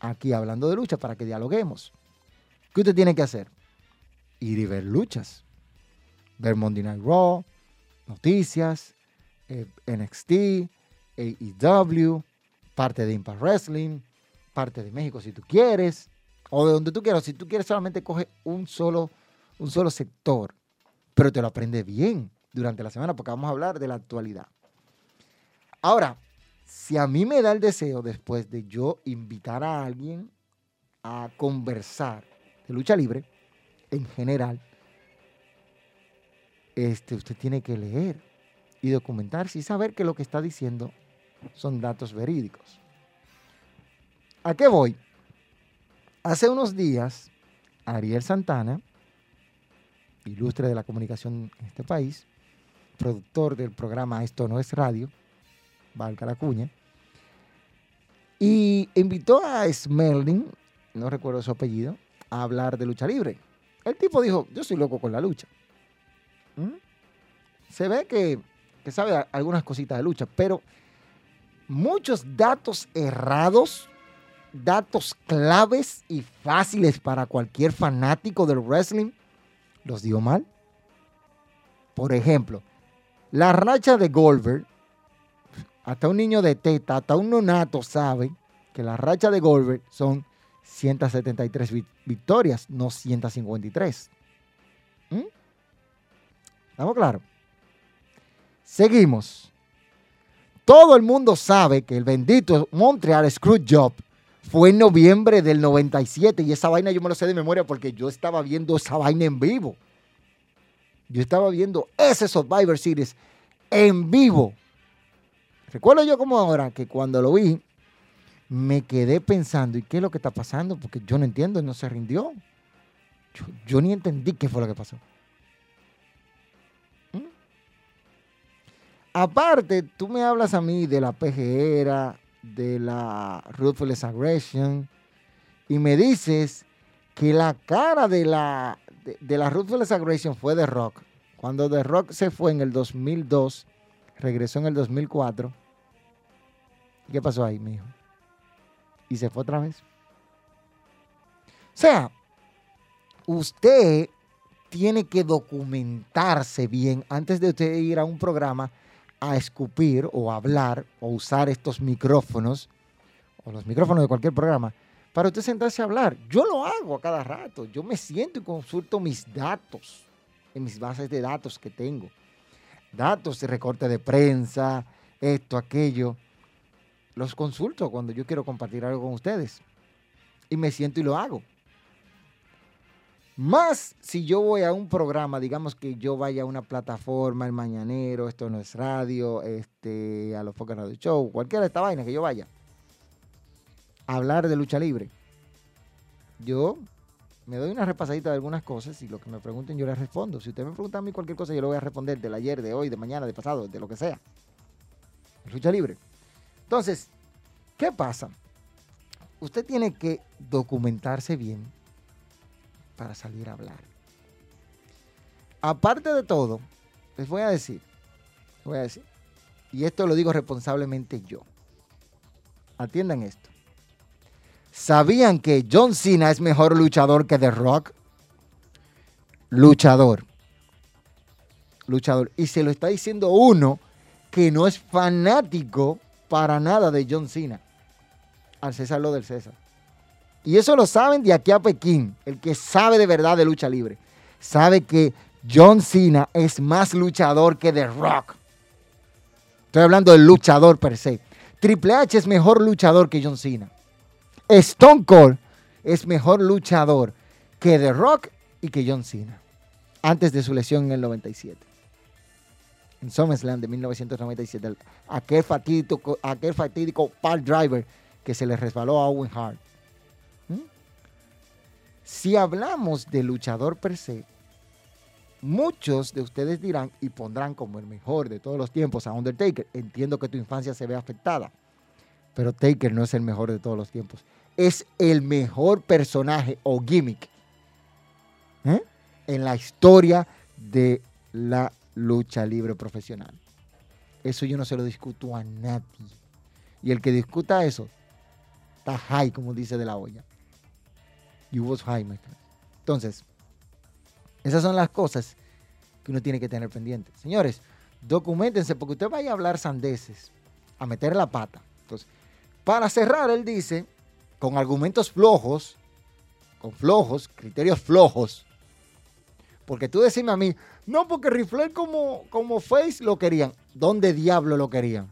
aquí hablando de lucha para que dialoguemos. ¿Qué usted tiene que hacer? Ir y ver luchas. Ver Monday Night Raw, noticias, eh, NXT, AEW, parte de Impact Wrestling, parte de México si tú quieres, o de donde tú quieras. Si tú quieres solamente coge un solo, un solo sector, pero te lo aprende bien durante la semana porque vamos a hablar de la actualidad. Ahora, si a mí me da el deseo después de yo invitar a alguien a conversar de lucha libre en general, este, usted tiene que leer y documentarse y saber que lo que está diciendo son datos verídicos. ¿A qué voy? Hace unos días, Ariel Santana, ilustre de la comunicación en este país, productor del programa Esto no es radio, valga la cuña, y invitó a Smerling, no recuerdo su apellido, a hablar de lucha libre. El tipo dijo, yo soy loco con la lucha. ¿Mm? Se ve que, sabe algunas cositas de lucha, pero muchos datos errados, datos claves y fáciles para cualquier fanático del wrestling, los dio mal. Por ejemplo, la racha de Goldberg, hasta un niño de teta, hasta un nonato sabe que la racha de Goldberg son 173 victorias, no 153. ¿Mm? ¿Estamos claros? Seguimos. Todo el mundo sabe que el bendito Montreal Screwjob fue en noviembre del 97 y esa vaina yo me lo sé de memoria porque yo estaba viendo esa vaina en vivo. Yo estaba viendo ese Survivor Series en vivo. Recuerdo yo como ahora que cuando lo vi me quedé pensando, ¿y qué es lo que está pasando? Porque yo no entiendo, no se rindió. Yo, yo ni entendí qué fue lo que pasó. Aparte, tú me hablas a mí de la PGera, de la Ruthless Aggression, y me dices que la cara de la, de, la Ruthless Aggression fue de Rock. Cuando The Rock se fue en el 2002, regresó en el 2004. ¿Qué pasó ahí, mijo? Y se fue otra vez. O sea, usted tiene que documentarse bien antes de usted ir a un programa a escupir o hablar o usar estos micrófonos o los micrófonos de cualquier programa para usted sentarse a hablar. Yo lo hago a cada rato. Yo me siento y consulto mis datos en mis bases de datos que tengo. Datos de recorte de prensa, esto, aquello. Los consulto cuando yo quiero compartir algo con ustedes. Y me siento y lo hago. Más si yo voy a un programa, digamos que yo vaya a una plataforma, el Mañanero, esto no es radio, este, a los Focus Radio Show, cualquiera de esta vaina que yo vaya, a hablar de lucha libre. Yo me doy una repasadita de algunas cosas y lo que me pregunten yo les respondo. Si usted me pregunta a mí cualquier cosa, yo le voy a responder del ayer, de hoy, de mañana, de pasado, de lo que sea. Lucha libre. Entonces, ¿qué pasa? Usted tiene que documentarse bien para salir a hablar. Aparte de todo, les voy a decir, voy a decir, y esto lo digo responsablemente yo. Atiendan esto. ¿Sabían que John Cena es mejor luchador que The Rock? Luchador. Luchador. Y se lo está diciendo uno que no es fanático para nada de John Cena. Al César lo del César. Y eso lo saben de aquí a Pekín, el que sabe de verdad de lucha libre. Sabe que John Cena es más luchador que The Rock. Estoy hablando del luchador per se. Triple H es mejor luchador que John Cena. Stone Cold es mejor luchador que The Rock y que John Cena. Antes de su lesión en el 97. En SummerSlam de 1997. Aquel fatídico, aquel fatídico Driver que se le resbaló a Owen Hart. Si hablamos de luchador per se, muchos de ustedes dirán y pondrán como el mejor de todos los tiempos a Undertaker. Entiendo que tu infancia se ve afectada, pero Taker no es el mejor de todos los tiempos. Es el mejor personaje o gimmick ¿eh? en la historia de la lucha libre profesional. Eso yo no se lo discuto a nadie. Y el que discuta eso, está high, como dice de la olla. You was high, Entonces, esas son las cosas que uno tiene que tener pendiente. Señores, documentense porque usted vaya a hablar sandeces, a meter la pata. Entonces, para cerrar, él dice, con argumentos flojos, con flojos, criterios flojos, porque tú decime a mí, no, porque Rifler como, como Face lo querían. ¿Dónde diablo lo querían?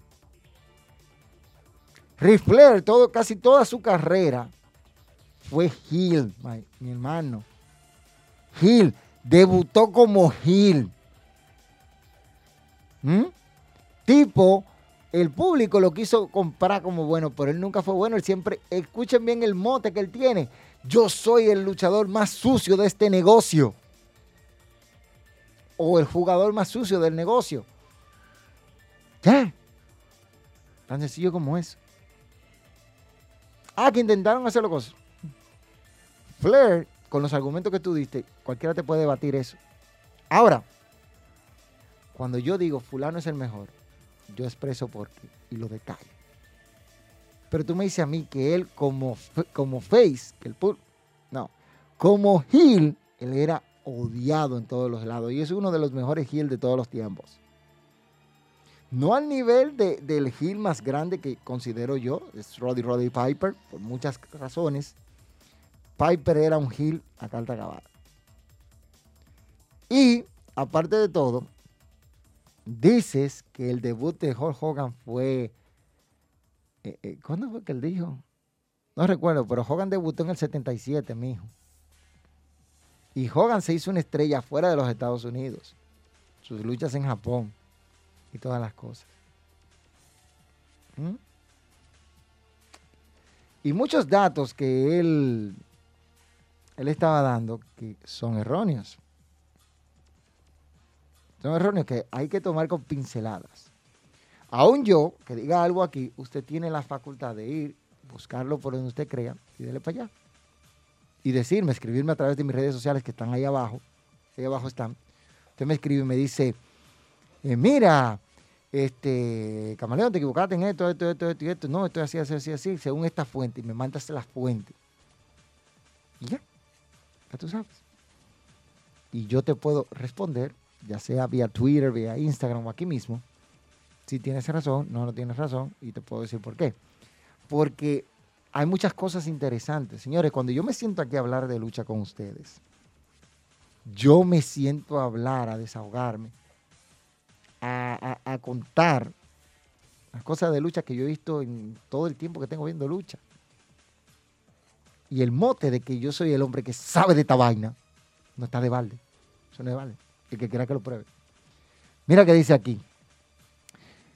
Rifler, todo, casi toda su carrera, fue Gil, mi hermano. Gil, debutó como Gil. ¿Mm? Tipo, el público lo quiso comprar como bueno, pero él nunca fue bueno. Él siempre, escuchen bien el mote que él tiene. Yo soy el luchador más sucio de este negocio. O el jugador más sucio del negocio. ¿Qué? Tan sencillo como eso. Ah, que intentaron hacerlo cosas. Flair, con los argumentos que tú diste, cualquiera te puede debatir eso. Ahora, cuando yo digo fulano es el mejor, yo expreso por qué y lo detallo. Pero tú me dices a mí que él como, como face, que el no, como heel, él era odiado en todos los lados y es uno de los mejores heel de todos los tiempos. No al nivel de, del heel más grande que considero yo, es Roddy Roddy Piper, por muchas razones, Piper era un heel a carta acabada. Y, aparte de todo, dices que el debut de Hulk Hogan fue... Eh, eh, ¿Cuándo fue que él dijo? No recuerdo, pero Hogan debutó en el 77, mijo. Y Hogan se hizo una estrella fuera de los Estados Unidos. Sus luchas en Japón y todas las cosas. ¿Mm? Y muchos datos que él él estaba dando que son erróneos. Son erróneos que hay que tomar con pinceladas. Aún yo, que diga algo aquí, usted tiene la facultad de ir, buscarlo por donde usted crea y dele para allá. Y decirme, escribirme a través de mis redes sociales que están ahí abajo. Ahí abajo están. Usted me escribe y me dice, eh, mira, este, Camaleón, te equivocaste en esto, esto, esto, esto, esto. No, estoy así, así, así, así, según esta fuente. Y me mandas la fuente. Y ya tú sabes. Y yo te puedo responder, ya sea vía Twitter, vía Instagram o aquí mismo, si tienes razón, no, no tienes razón, y te puedo decir por qué. Porque hay muchas cosas interesantes. Señores, cuando yo me siento aquí a hablar de lucha con ustedes, yo me siento a hablar, a desahogarme, a, a contar las cosas de lucha que yo he visto en todo el tiempo que tengo viendo lucha. Y el mote de que yo soy el hombre que sabe de esta vaina no está de balde. Eso no es de balde. El que quiera que lo pruebe. Mira qué dice aquí.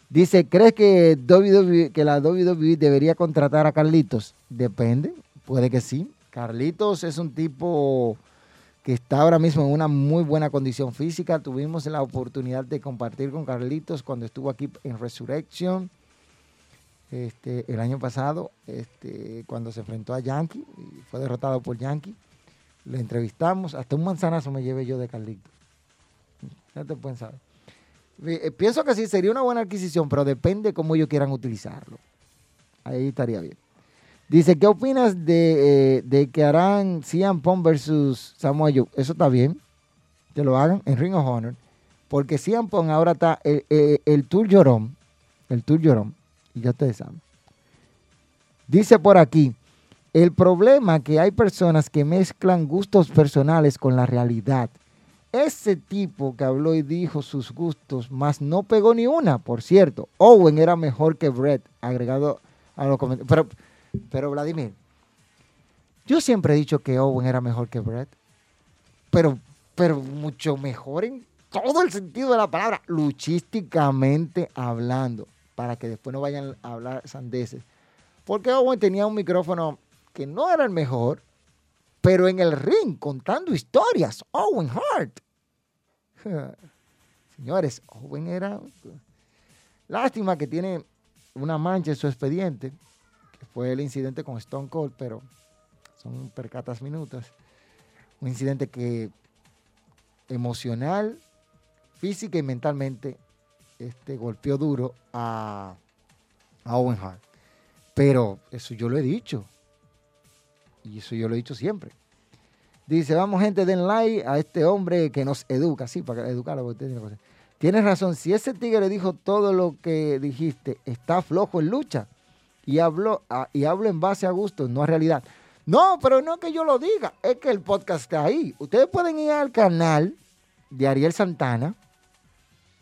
Dice, ¿crees que, WWE, que la WWE debería contratar a Carlitos? Depende, puede que sí. Carlitos es un tipo que está ahora mismo en una muy buena condición física. Tuvimos la oportunidad de compartir con Carlitos cuando estuvo aquí en Resurrection este, el año pasado, este, cuando se enfrentó a Yankee y fue derrotado por Yankee. Le entrevistamos, hasta un manzanazo me llevé yo de Carlitos. Ya te pueden saber. Eh, pienso que sí, sería una buena adquisición, pero depende cómo ellos quieran utilizarlo. Ahí estaría bien. Dice, ¿qué opinas de, eh, que harán Punk versus Samoa Joe? Eso está bien, que lo hagan en Ring of Honor, porque CM Punk ahora está el, el, Tour Llorón, el Tour Llorón, ya ustedes saben. Dice por aquí, el problema que hay personas que mezclan gustos personales con la realidad ese tipo que habló y dijo sus gustos, más no pegó ni una, por cierto. Owen era mejor que Brett, agregado a los comentarios. Pero, pero Vladimir, yo siempre he dicho que Owen era mejor que Brett, pero, pero mucho mejor en todo el sentido de la palabra, luchísticamente hablando, para que después no vayan a hablar sandeces. Porque Owen tenía un micrófono que no era el mejor, pero en el ring contando historias. Owen Hart. Señores, Owen era... Lástima que tiene una mancha en su expediente, fue el incidente con Stone Cold, pero son percatas minutas. Un incidente que emocional, física y mentalmente este, golpeó duro a, a Owen Hart. Pero eso yo lo he dicho. Y eso yo lo he dicho siempre. Dice, vamos gente, den like a este hombre que nos educa, sí, para educarlo. Tienes razón, si ese tigre dijo todo lo que dijiste, está flojo en lucha y hablo, y hablo en base a gusto, no a realidad. No, pero no es que yo lo diga, es que el podcast está ahí. Ustedes pueden ir al canal de Ariel Santana,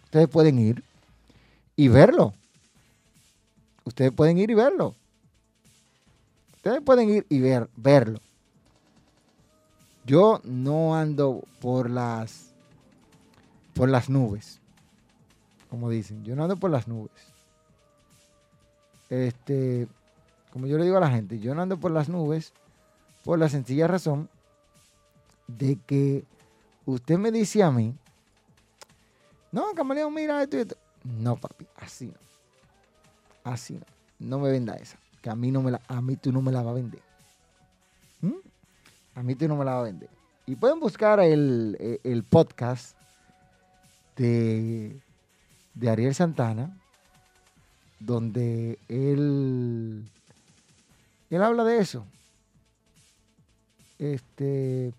ustedes pueden ir y verlo. Ustedes pueden ir y verlo. Ustedes pueden ir y ver, verlo. Yo no ando por las por las nubes. Como dicen, yo no ando por las nubes. Este, como yo le digo a la gente, yo no ando por las nubes por la sencilla razón de que usted me dice a mí, no, Camaleón, mira esto y esto. No, papi, así no. Así no. No me venda esa que a mí, no me la, a mí tú no me la vas a vender. ¿Mm? A mí tú no me la vas a vender. Y pueden buscar el, eh, podcast de, de Ariel Santana, donde él, él habla de eso. Este,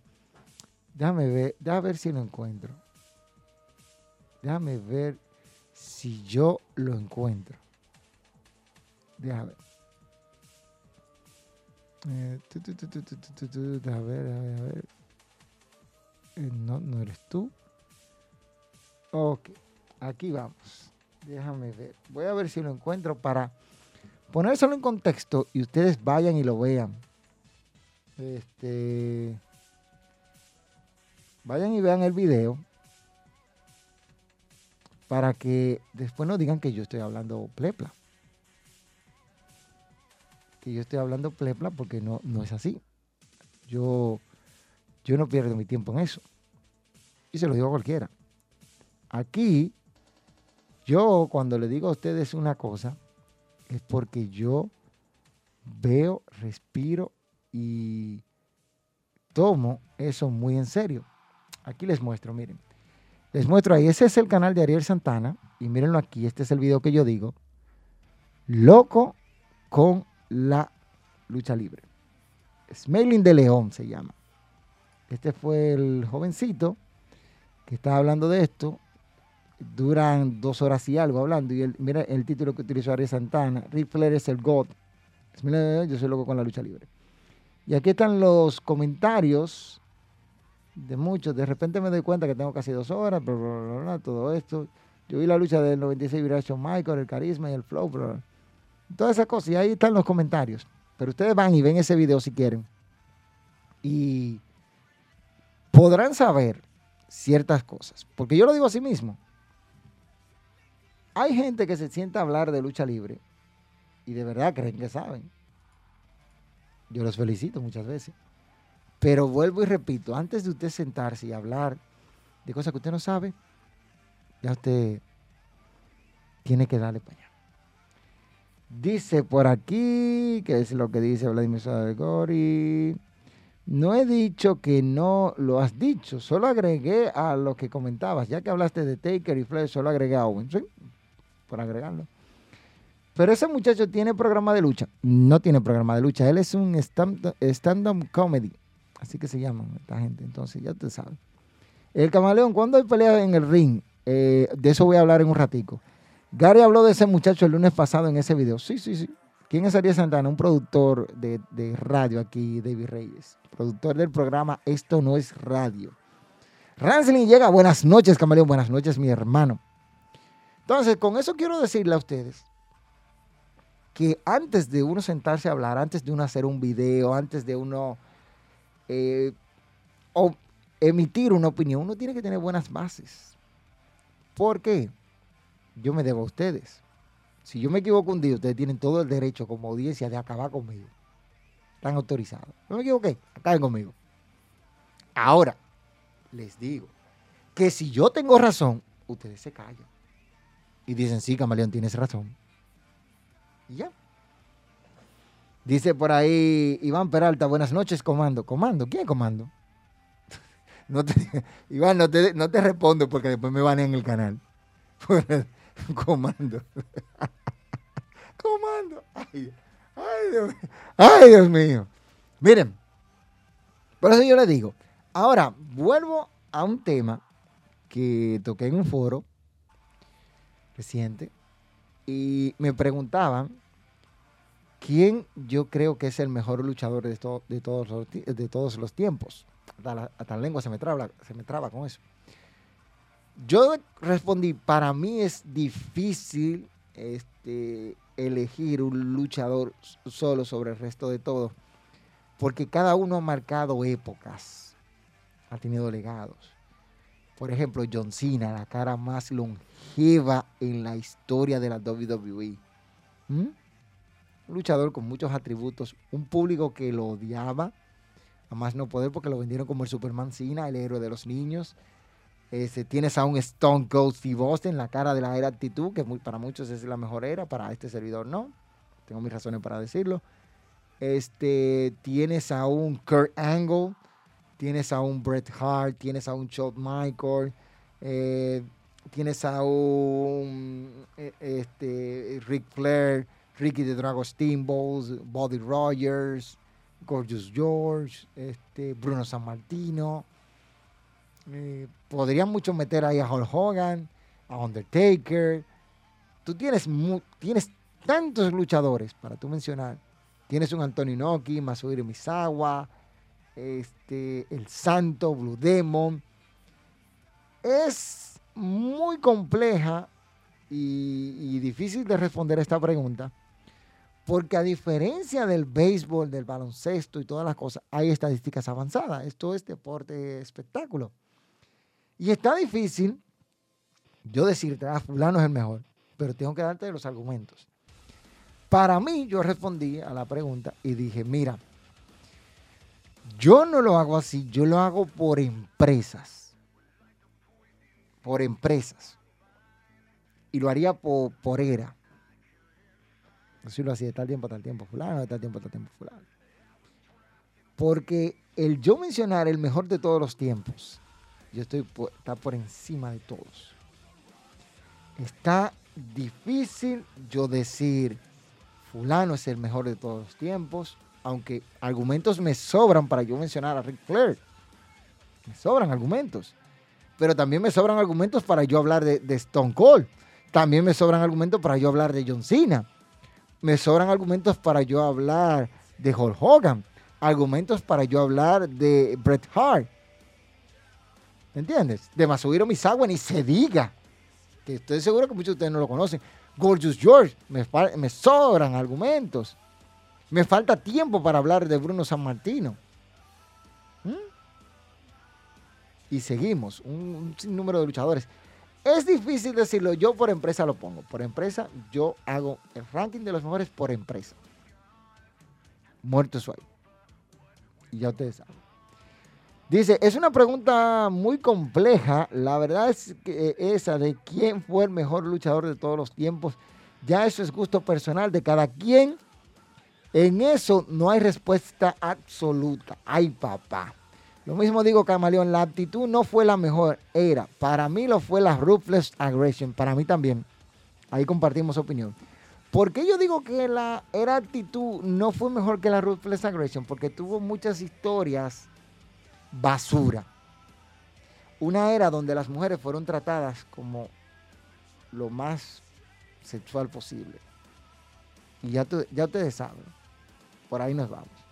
déjame ver, déjame ver si lo encuentro. Déjame ver si yo lo encuentro. Déjame ver. Eh, a ver, a ver, a ver. Eh, no, no eres tú. Ok, aquí vamos. Déjame ver. Voy a ver si lo encuentro para ponérselo en contexto y ustedes vayan y lo vean. Este. Vayan y vean el video para que después no digan que yo estoy hablando plepla que yo estoy hablando plepla porque no, no es así. Yo, yo no pierdo mi tiempo en eso. Y se lo digo a cualquiera. Aquí, yo cuando le digo a ustedes una cosa, es porque yo veo, respiro y tomo eso muy en serio. Aquí les muestro, miren. Les muestro ahí, ese es el canal de Ariel Santana. Y mírenlo aquí, este es el video que yo digo. Loco con la lucha libre. Smelling de León se llama. Este fue el jovencito que estaba hablando de esto. Duran dos horas y algo hablando. Y mira el título que utilizó Ariel Santana. Ric Flair es el God. Yo soy loco con la lucha libre. Y aquí están los comentarios de muchos. De repente me doy cuenta que tengo casi dos horas, pero todo esto. Yo vi la lucha del 96 Vibration Michael, el carisma y el flow, todas esas cosas. Y ahí están los comentarios. Pero ustedes van y ven ese video si quieren. Y podrán saber ciertas cosas. Porque yo lo digo a sí mismo. Hay gente que se sienta a hablar de lucha libre y de verdad creen que saben. Yo los felicito muchas veces. Pero vuelvo y repito, antes de usted sentarse y hablar de cosas que usted no sabe, ya usted tiene que darle para allá. Dice por aquí, que es lo que dice Vladimir Gori. No he dicho que no lo has dicho, solo agregué a lo que comentabas. Ya que hablaste de Taker y Flair, solo agregué a Owen. ¿Sí? Por agregarlo. Pero ese muchacho tiene programa de lucha. No tiene programa de lucha. Él es un stand-up comedy. Así que se llaman esta gente. Entonces, ya usted sabe. El camaleón, ¿cuándo hay pelea en el ring? Eh, de eso voy a hablar en un ratico. Gary habló de ese muchacho el lunes pasado en ese video. Sí, sí, sí. ¿Quién es Ariel Santana? Un productor de, de radio aquí, David Reyes. Productor del programa Esto no es radio. Ransling llega. Buenas noches, camaleón. Buenas noches, mi hermano. Entonces, con eso quiero decirle a ustedes que antes de uno sentarse a hablar, antes de uno hacer un video, antes de uno eh, o emitir una opinión, uno tiene que tener buenas bases. ¿Por qué? Yo me debo a ustedes. Si yo me equivoco un día, ustedes tienen todo el derecho como audiencia de acabar conmigo. Están autorizados. No me equivoqué, acaben conmigo. Ahora, les digo que si yo tengo razón, ustedes se callan. Y dicen, sí, Camaleón, tienes razón. Y ya. Dice por ahí Iván Peralta, buenas noches, comando. ¿Comando? ¿Quién comando? no Iván, no te, no te respondo porque después me van en el canal. comando. comando. Ay, Dios, ay, Dios mío. Miren, por eso yo les digo. Ahora, vuelvo a un tema que toqué en un foro reciente y me preguntaban quién yo creo que es el mejor luchador de, de, todos, los, de todos los tiempos. Hasta la, lengua se me, traba, se me traba con eso. Yo respondí, para mí es difícil este, elegir un luchador solo sobre el resto de todos, porque cada uno ha marcado épocas, ha tenido legados. Por ejemplo, John Cena, la cara más longeva en la historia de la WWE. ¿Mm? Un luchador con muchos atributos, un público que lo odiaba, a más no poder porque lo vendieron como el Superman Cena, el héroe de los niños. Este, tienes a un Stone Cold Steve Austin, la cara de la era actitud, que para muchos es la mejor era, para este servidor no. Tengo mis razones para decirlo. Este, tienes a un Kurt Angle, tienes a un Bret Hart, tienes a un Shawn Michael, eh, tienes a un eh, este, Ric Flair, Ricky the Drago Steamboat, Buddy Rogers, Gorgeous George, este, Bruno San Martino. Eh, podrían mucho meter ahí a Hulk Hogan, a Undertaker. Tú tienes, tienes tantos luchadores para tú mencionar. Tienes un Antonio Inoki, Masahiro Misawa, este, El Santo, Blue Demon. Es muy compleja y, difícil de responder a esta pregunta, porque a diferencia del béisbol, del baloncesto y todas las cosas, hay estadísticas avanzadas. Esto es deporte espectáculo. Y está difícil yo decirte, ah, fulano es el mejor, pero tengo que darte los argumentos. Para mí, yo respondí a la pregunta y dije, mira, yo no lo hago así, yo lo hago por empresas. Por empresas. Y lo haría por, por era. Decirlo así, de tal tiempo a tal tiempo fulano, de tal tiempo a tal tiempo fulano. Porque el yo mencionar el mejor de todos los tiempos, yo estoy está por encima de todos. Está difícil yo decir, fulano es el mejor de todos los tiempos, aunque argumentos me sobran para yo mencionar a Rick Flair. Me sobran argumentos. Pero también me sobran argumentos para yo hablar de, Stone Cold. También me sobran argumentos para yo hablar de John Cena. Me sobran argumentos para yo hablar de Hulk Hogan. Argumentos para yo hablar de Bret Hart. ¿Entiendes? De Masahiro Misawa ni se diga. Que estoy seguro que muchos de ustedes no lo conocen. Gorgeous George, me, me sobran argumentos. Me falta tiempo para hablar de Bruno San Martino. ¿Mm? Y seguimos, un, un número de luchadores. Es difícil decirlo, yo por empresa lo pongo. Por empresa, yo hago el ranking de los mejores por empresa. Muerto suave. Y ya ustedes saben. Dice, es una pregunta muy compleja. La verdad es que esa de quién fue el mejor luchador de todos los tiempos, ya eso es gusto personal de cada quien. En eso no hay respuesta absoluta. Ay, papá. Lo mismo digo, Camaleón, la actitud no fue la mejor, era. Para mí lo fue la Ruthless Aggression, para mí también. Ahí compartimos opinión. ¿Por qué yo digo que la era actitud no fue mejor que la Ruthless Aggression? Porque tuvo muchas historias basura. Una era donde las mujeres fueron tratadas como lo más sexual posible. Y ya, ya ustedes saben, por ahí nos vamos.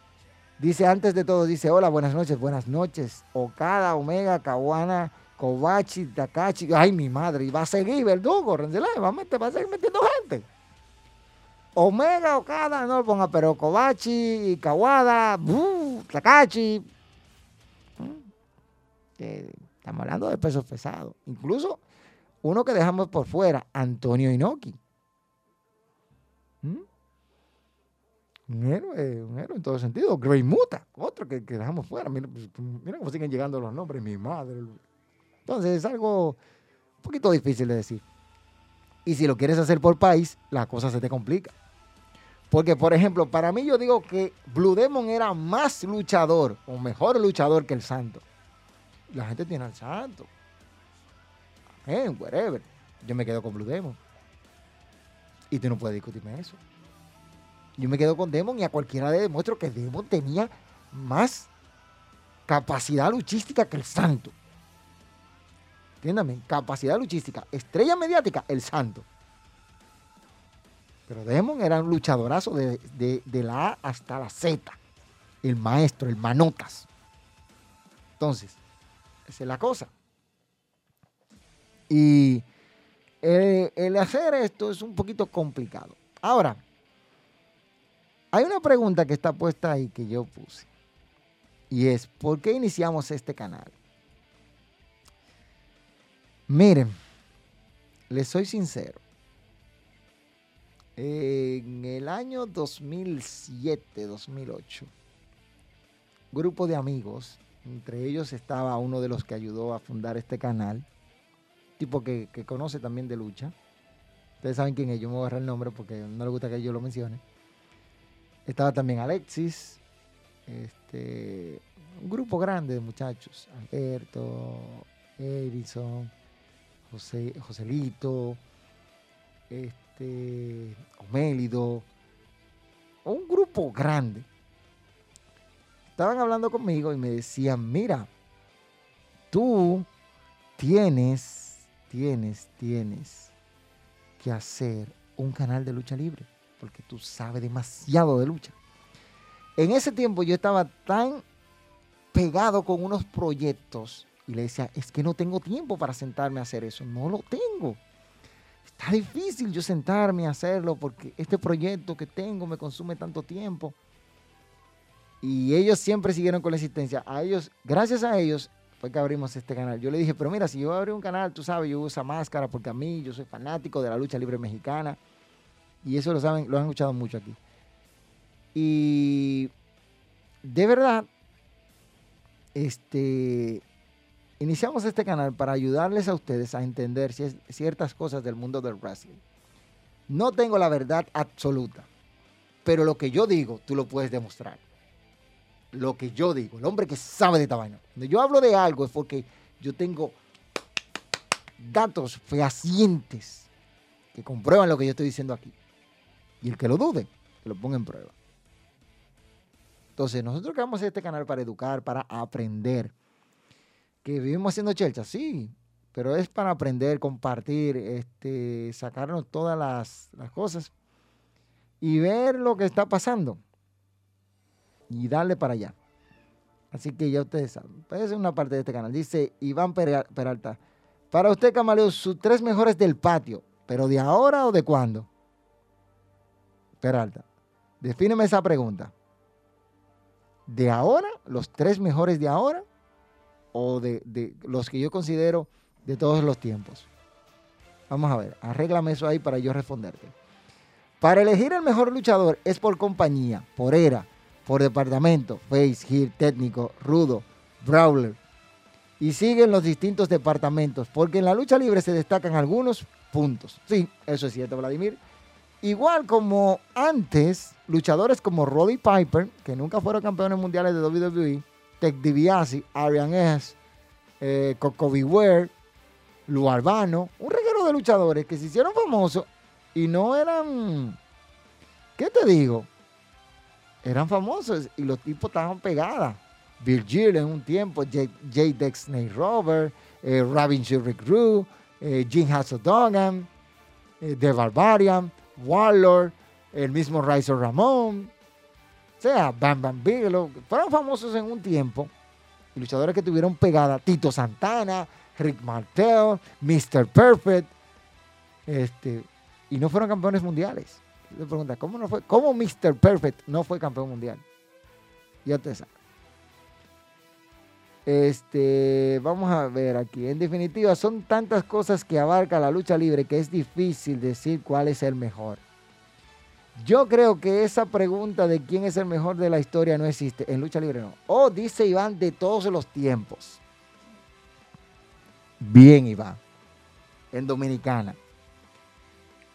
Dice antes de todo, dice, hola, buenas noches, buenas noches. Okada, Omega, Kawana, Kobachi, Takachi. Ay, mi madre, y va a seguir Verdugo, va a, va a seguir metiendo gente. Omega, Okada, no lo ponga, pero Kobachi, Kawada, Takachi, estamos hablando de pesos pesados. Incluso uno que dejamos por fuera, Antonio Inoki. Un héroe, un héroe en todo sentido. Grey Muta, otro que, dejamos fuera. Pues, mira, cómo siguen llegando los nombres, mi madre. Entonces es algo un poquito difícil de decir. Y si lo quieres hacer por país, la cosa se te complica. Porque, por ejemplo, para mí yo digo que Blue Demon era más luchador o mejor luchador que el Santo la gente tiene al santo. Eh, whatever. Yo me quedo con Blue Demon. Y tú no puedes discutirme eso. Yo me quedo con Demon y a cualquiera le demuestro que Demon tenía más capacidad luchística que el santo. Entiéndame, capacidad luchística. Estrella mediática, el santo. Pero Demon era un luchadorazo de, de la A hasta la Z. El maestro, el manotas. Entonces, esa es la cosa. Y el, hacer esto es un poquito complicado. Ahora, hay una pregunta que está puesta ahí que yo puse. Y es, ¿por qué iniciamos este canal? Miren, les soy sincero. En el año 2007, 2008, grupo de amigos entre ellos estaba uno de los que ayudó a fundar este canal, tipo que, conoce también de lucha. Ustedes saben quién es, yo me voy a agarrar el nombre porque no le gusta que yo lo mencione. Estaba también Alexis, este, un grupo grande de muchachos, Alberto, Edison, José, Joselito, este, Omélido, un grupo grande. Estaban hablando conmigo y me decían, mira, tú tienes, tienes, tienes que hacer un canal de lucha libre, porque tú sabes demasiado de lucha. En ese tiempo yo estaba tan pegado con unos proyectos y le decía, es que no tengo tiempo para sentarme a hacer eso, no lo tengo. Está difícil yo sentarme a hacerlo porque este proyecto que tengo me consume tanto tiempo. Y ellos siempre siguieron con la existencia. A ellos, gracias a ellos, fue que abrimos este canal. Yo le dije, pero mira, si yo abro un canal, tú sabes, yo uso máscara porque a mí, yo soy fanático de la lucha libre mexicana. Y eso lo saben, lo han escuchado mucho aquí. Y de verdad, este, iniciamos este canal para ayudarles a ustedes a entender ciertas cosas del mundo del wrestling. No tengo la verdad absoluta, pero lo que yo digo, tú lo puedes demostrar lo que yo digo, el hombre que sabe de vaina. Cuando yo hablo de algo es porque yo tengo datos fehacientes que comprueban lo que yo estoy diciendo aquí. Y el que lo dude, que lo ponga en prueba. Entonces, nosotros creamos este canal para educar, para aprender. Que vivimos haciendo chelcha, sí, pero es para aprender, compartir, este, sacarnos todas las, las cosas y ver lo que está pasando y darle para allá. Así que ya ustedes saben. Puede ser una parte de este canal. Dice Iván Peralta. Para usted, Camaleo, sus tres mejores del patio. ¿Pero de ahora o de cuándo? Peralta. Defíneme esa pregunta. ¿De ahora? ¿Los tres mejores de ahora? ¿O de, los que yo considero de todos los tiempos? Vamos a ver, arréglame eso ahí para yo responderte. Para elegir el mejor luchador es por compañía, por era, por departamento, face, heel, técnico, rudo, brawler. Y siguen los distintos departamentos, porque en la lucha libre se destacan algunos puntos. Sí, eso es cierto, Vladimir. Igual como antes, luchadores como Roddy Piper, que nunca fueron campeones mundiales de WWE, Ted DiBiase, Arian S., eh, Coco Beware, Lu Albano, un reguero de luchadores que se hicieron famosos y no eran, ¿qué te digo? Eran famosos y los tipos estaban pegadas. Virgil en un tiempo, J. Dex Snake Rover, eh, Robin Rick Rue, eh, Jim Hasseldogan, eh, The Barbarian, Warlord, el mismo Riser Ramón, o sea, Bam Bam Bigelow, fueron famosos en un tiempo, luchadores que tuvieron pegada, Tito Santana, Rick Martel, Mr. Perfect, este, y no fueron campeones mundiales. Le pregunta, ¿cómo no fue? ¿Cómo Mr. Perfect no fue campeón mundial? Ya te sabes. Este, vamos a ver aquí. En definitiva, son tantas cosas que abarca la lucha libre que es difícil decir cuál es el mejor. Yo creo que esa pregunta de quién es el mejor de la historia no existe. En lucha libre no. O dice Iván de todos los tiempos. Bien, Iván. En Dominicana.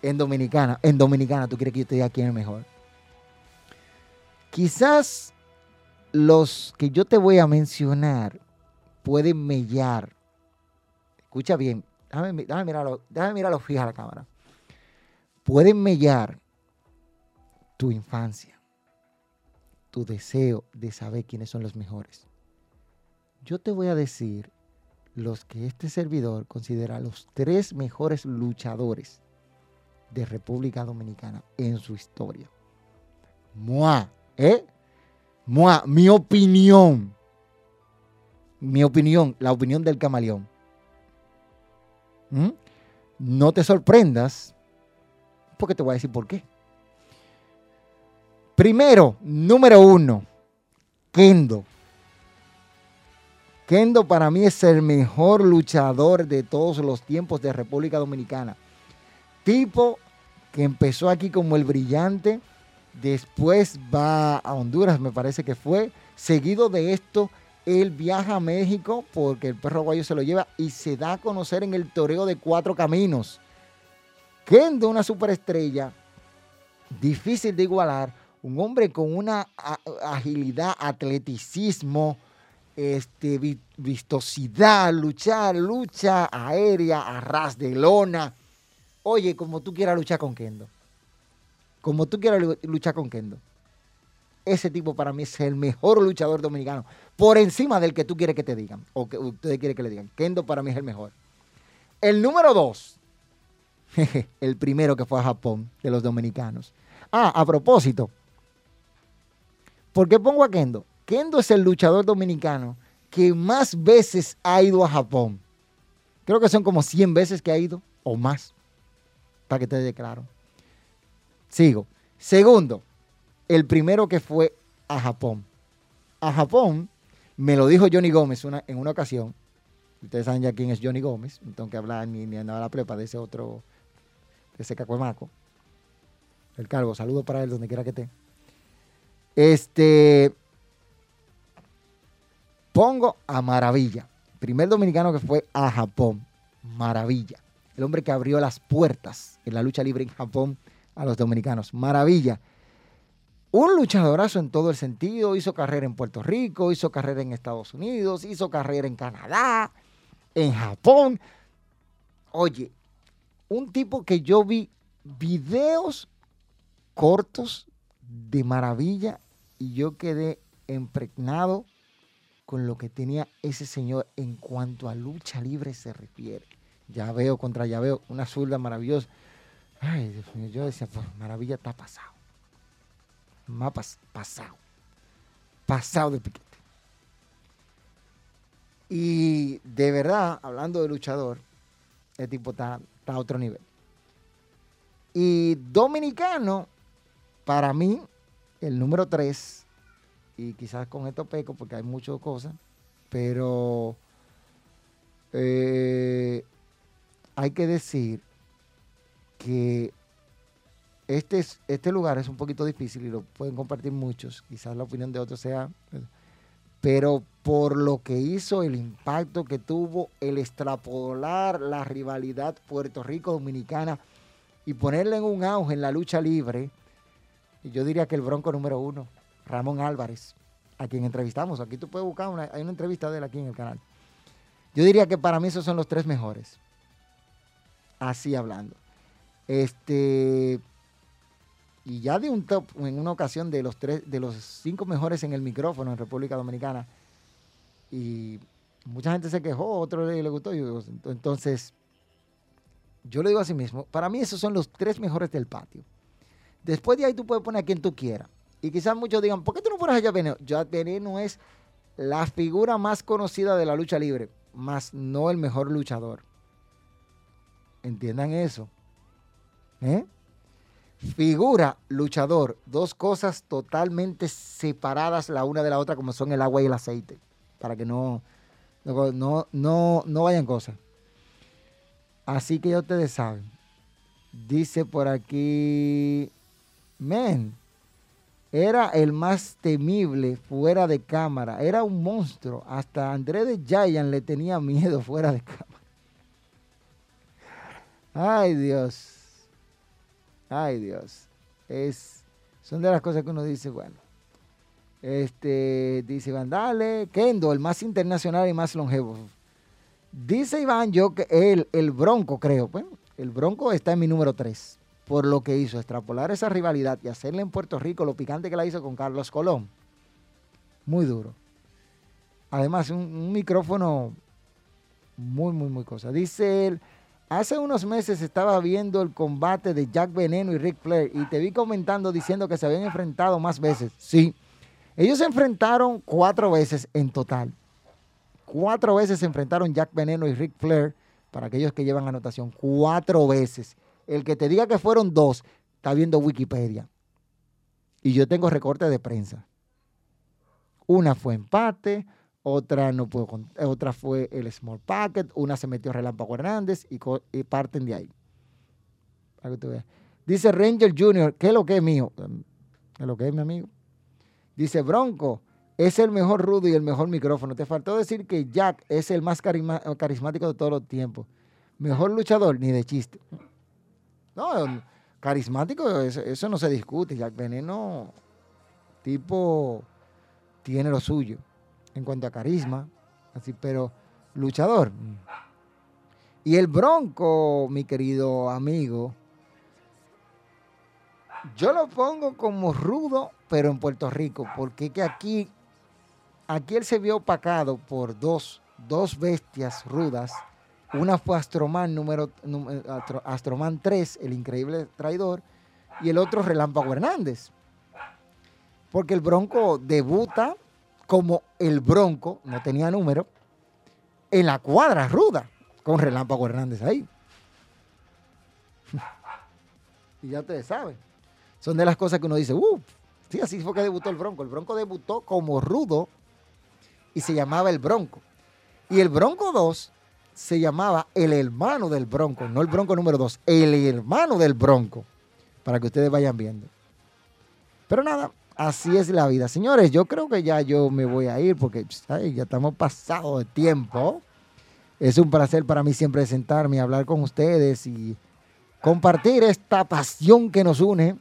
En Dominicana. En Dominicana, ¿tú quieres que yo te diga quién es el mejor? Quizás los que yo te voy a mencionar pueden mellar. Escucha bien, déjame, mirarlo, déjame mirarlo fija a la cámara. Pueden mellar tu infancia, tu deseo de saber quiénes son los mejores. Yo te voy a decir los que este servidor considera los tres mejores luchadores de República Dominicana en su historia. Mua, ¿eh? Mua, mi opinión. Mi opinión, la opinión del camaleón. ¿Mm? No te sorprendas, porque te voy a decir por qué. Primero, número uno, Kendo. Kendo para mí es el mejor luchador de todos los tiempos de República Dominicana. Tipo que empezó aquí como el brillante, después va a Honduras, me parece que fue. Seguido de esto, él viaja a México porque el perro guayo se lo lleva y se da a conocer en el toreo de cuatro caminos. Kendo, una superestrella, difícil de igualar, un hombre con una agilidad, atleticismo, este, vistosidad, luchar, lucha aérea, arras de lona. Oye, como tú quieras luchar con Kendo. Como tú quieras luchar con Kendo. Ese tipo para mí es el mejor luchador dominicano. Por encima del que tú quieres que te digan. O que ustedes quieren que le digan. Kendo para mí es el mejor. El número dos. el primero que fue a Japón de los dominicanos. Ah, a propósito. ¿Por qué pongo a Kendo? Kendo es el luchador dominicano que más veces ha ido a Japón. Creo que son como 100 veces que ha ido o más. Para que te dé claro. Sigo. Segundo, el primero que fue a Japón. A Japón, me lo dijo Johnny Gómez en una ocasión. Ustedes saben ya quién es Johnny Gómez. No tengo que hablar ni, ni andar a la prepa de ese otro, de ese cacuemaco. El cargo, saludo para él donde quiera que esté. Este, pongo a Maravilla, primer dominicano que fue a Japón, Maravilla, el hombre que abrió las puertas en la lucha libre en Japón a los dominicanos, Maravilla. Un luchadorazo en todo el sentido, hizo carrera en Puerto Rico, hizo carrera en Estados Unidos, hizo carrera en Canadá, en Japón. Oye, un tipo que yo vi videos cortos de maravilla y yo quedé impregnado con lo que tenía ese señor en cuanto a lucha libre se refiere. Ya veo contra ya veo una zurda maravillosa. Ay, Dios mío, yo decía, pues maravilla está pasado. Mapas pasado. Pasado de piquete. Y de verdad, hablando de luchador, el tipo está, a otro nivel. Y dominicano, para mí, el número 3, y quizás con esto peco porque hay muchas cosas, pero eh, hay que decir que este, este lugar es un poquito difícil y lo pueden compartir muchos, quizás la opinión de otros sea, pero por lo que hizo, el impacto que tuvo, el extrapolar la rivalidad Puerto Rico-Dominicana y ponerle en un auge en la lucha libre, yo diría que el bronco número uno, Ramón Álvarez, a quien entrevistamos. Aquí tú puedes buscar, hay una entrevista de él aquí en el canal. Yo diría que para mí esos son los tres mejores. Así hablando. Este. Y ya de un top en una ocasión de los tres, de los cinco mejores en el micrófono en República Dominicana. Y mucha gente se quejó, otro le, le gustó. Entonces, yo le digo así mismo, para mí esos son los tres mejores del patio. Después de ahí tú puedes poner a quien tú quieras. Y quizás muchos digan, ¿por qué tú no pones a? Jack Veneno es la figura más conocida de la lucha libre, más no el mejor luchador. Entiendan eso. ¿Eh? Figura, luchador, dos cosas totalmente separadas la una de la otra, como son el agua y el aceite, para que no, no, no, no vayan cosas. Así que ya ustedes saben. Dice por aquí, men, era el más temible fuera de cámara. Era un monstruo. Hasta André de Giant le tenía miedo fuera de cámara. Ay, Dios. Ay, Dios. Es, son de las cosas que uno dice, bueno. Este, dice Iván, dale, Kendo, el más internacional y más longevo. Dice Iván, yo que él, el Bronco, creo. Bueno, el Bronco está en mi número 3 por lo que hizo, extrapolar esa rivalidad y hacerle en Puerto Rico lo picante que la hizo con Carlos Colón. Muy duro. Además, un, micrófono muy, muy, muy cosa. Dice él, hace unos meses estaba viendo el combate de Jack Veneno y Rick Flair y te vi comentando diciendo que se habían enfrentado más veces. Sí, ellos se enfrentaron cuatro veces en total. Cuatro veces se enfrentaron Jack Veneno y Rick Flair, para aquellos que llevan anotación, cuatro veces. El que te diga que fueron dos, está viendo Wikipedia. Y yo tengo recortes de prensa. Una fue empate, otra no puedo otra fue el small packet, una se metió Relámpago Hernández y, parten de ahí. Dice Ranger Jr., ¿qué es lo que es mío? ¿Qué es lo que es mi amigo? Dice Bronco, es el mejor rudo y el mejor micrófono. Te faltó decir que Jack es el más carismático de todos los tiempos. Mejor luchador, ni de chiste. No, carismático, eso, no se discute. Jack Veneno, tipo, tiene lo suyo en cuanto a carisma, así, pero luchador. Y el Bronco, mi querido amigo, yo lo pongo como rudo, pero en Puerto Rico, porque que aquí, aquí él se vio opacado por dos, dos bestias rudas una fue Astroman número, eh, Astroman 3, el increíble traidor, y el otro Relámpago Hernández. Porque el Bronco debuta como el Bronco, no tenía número, en la cuadra ruda, con Relámpago Hernández ahí. y ya ustedes saben. Son de las cosas que uno dice, uff, sí, así fue que debutó el Bronco. El Bronco debutó como rudo y se llamaba el Bronco. Y el Bronco 2 se llamaba el hermano del Bronco, no el Bronco número 2, el hermano del Bronco, para que ustedes vayan viendo. Pero nada, así es la vida. Señores, yo creo que ya yo me voy a ir porque ya estamos pasados de tiempo. Es un placer para mí siempre sentarme y hablar con ustedes y compartir esta pasión que nos une.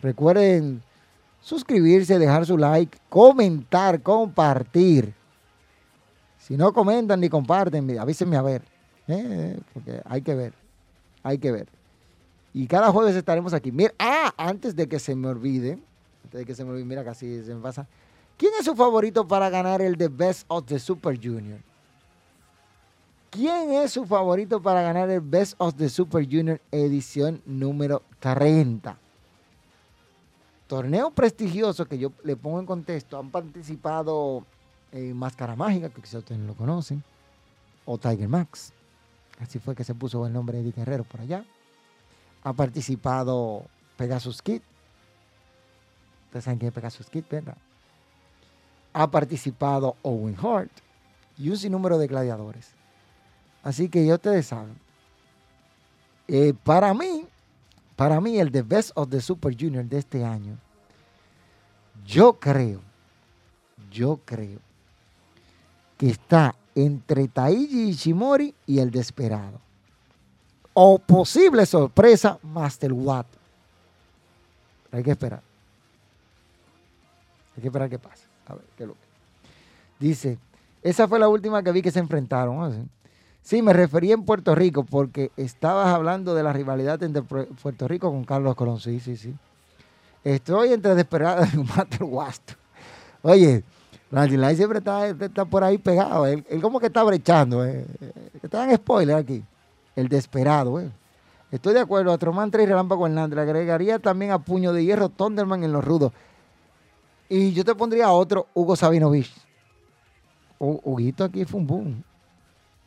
Recuerden suscribirse, dejar su like, comentar, compartir. Si no comentan ni comparten, avísenme a ver. ¿eh? Porque hay que ver. Hay que ver. Y cada jueves estaremos aquí. Mira, ah, antes de que se me olvide, de que se me olvide, mira, casi se me pasa. ¿Quién es su favorito para ganar el The Best of the Super Junior? ¿Quién es su favorito para ganar el Best of the Super Junior edición número 30? Torneo prestigioso que yo le pongo en contexto. Han participado Máscara Mágica, que quizás ustedes lo conocen. o Tiger Max. Así fue que se puso el nombre de Eddie Guerrero por allá. Ha participado Pegasus Kid. Ustedes saben quién es Pegasus Kid, ¿verdad? Ha participado Owen Hart y un sinnúmero de gladiadores. Así que ya ustedes saben. Eh, para mí, para mí, el The Best of the Super Junior de este año, yo creo, yo creo que está entre Taiji Ishimori y el Desperado. O posible sorpresa, Master Watt. Hay que esperar. Hay que esperar qué pasa. A ver, qué lo que. Dice, esa fue la última que vi que se enfrentaron. Sí, me referí en Puerto Rico porque estabas hablando de la rivalidad entre Puerto Rico con Carlos Colón. Sí, sí, sí. Estoy entre Desperado y Master Watt. Oye, Randy siempre está, por ahí pegado. Él, como que está brechando. Eh. Está en spoiler aquí. El desesperado. Eh. Estoy de acuerdo. A Troman 3 y Relámpago Hernández. Le agregaría también a Puño de Hierro Thunderman en los rudos. Y yo te pondría otro, Hugo Sabinovich. Huguito aquí fue un boom.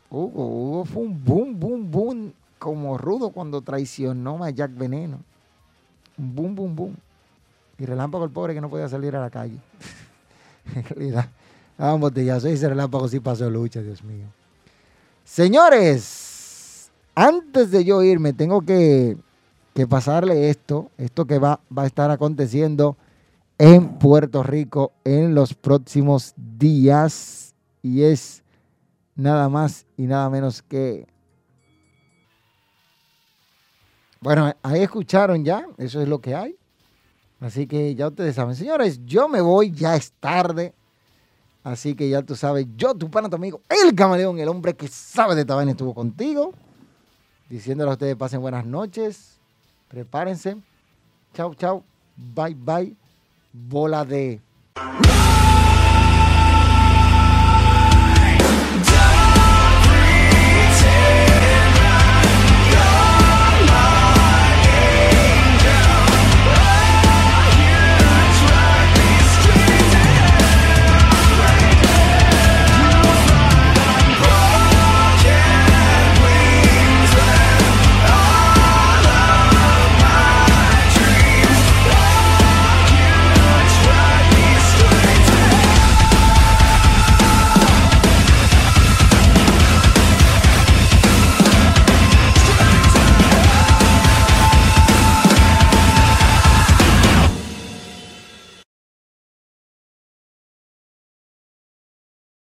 Hugo, Hugo fue un boom, boom, boom. Como rudo cuando traicionó a Jack Veneno. Un boom, boom, boom. Y Relámpago el pobre que no podía salir a la calle. en realidad. Ah, botellazo ese relámpago sí pasó lucha, Dios mío. Señores, antes de yo irme, tengo que, pasarle esto, esto que va, va a estar aconteciendo en Puerto Rico en los próximos días. Y es nada más y nada menos que... Bueno, ahí escucharon ya, eso es lo que hay. Así que ya ustedes saben, señores, yo me voy, ya es tarde. Así que ya tú sabes, yo, tu pana, tu amigo, el camaleón, el hombre que sabe de esta estuvo contigo. Diciéndole a ustedes, pasen buenas noches. Prepárense. Chau, chau. Bye, bye. Bola de...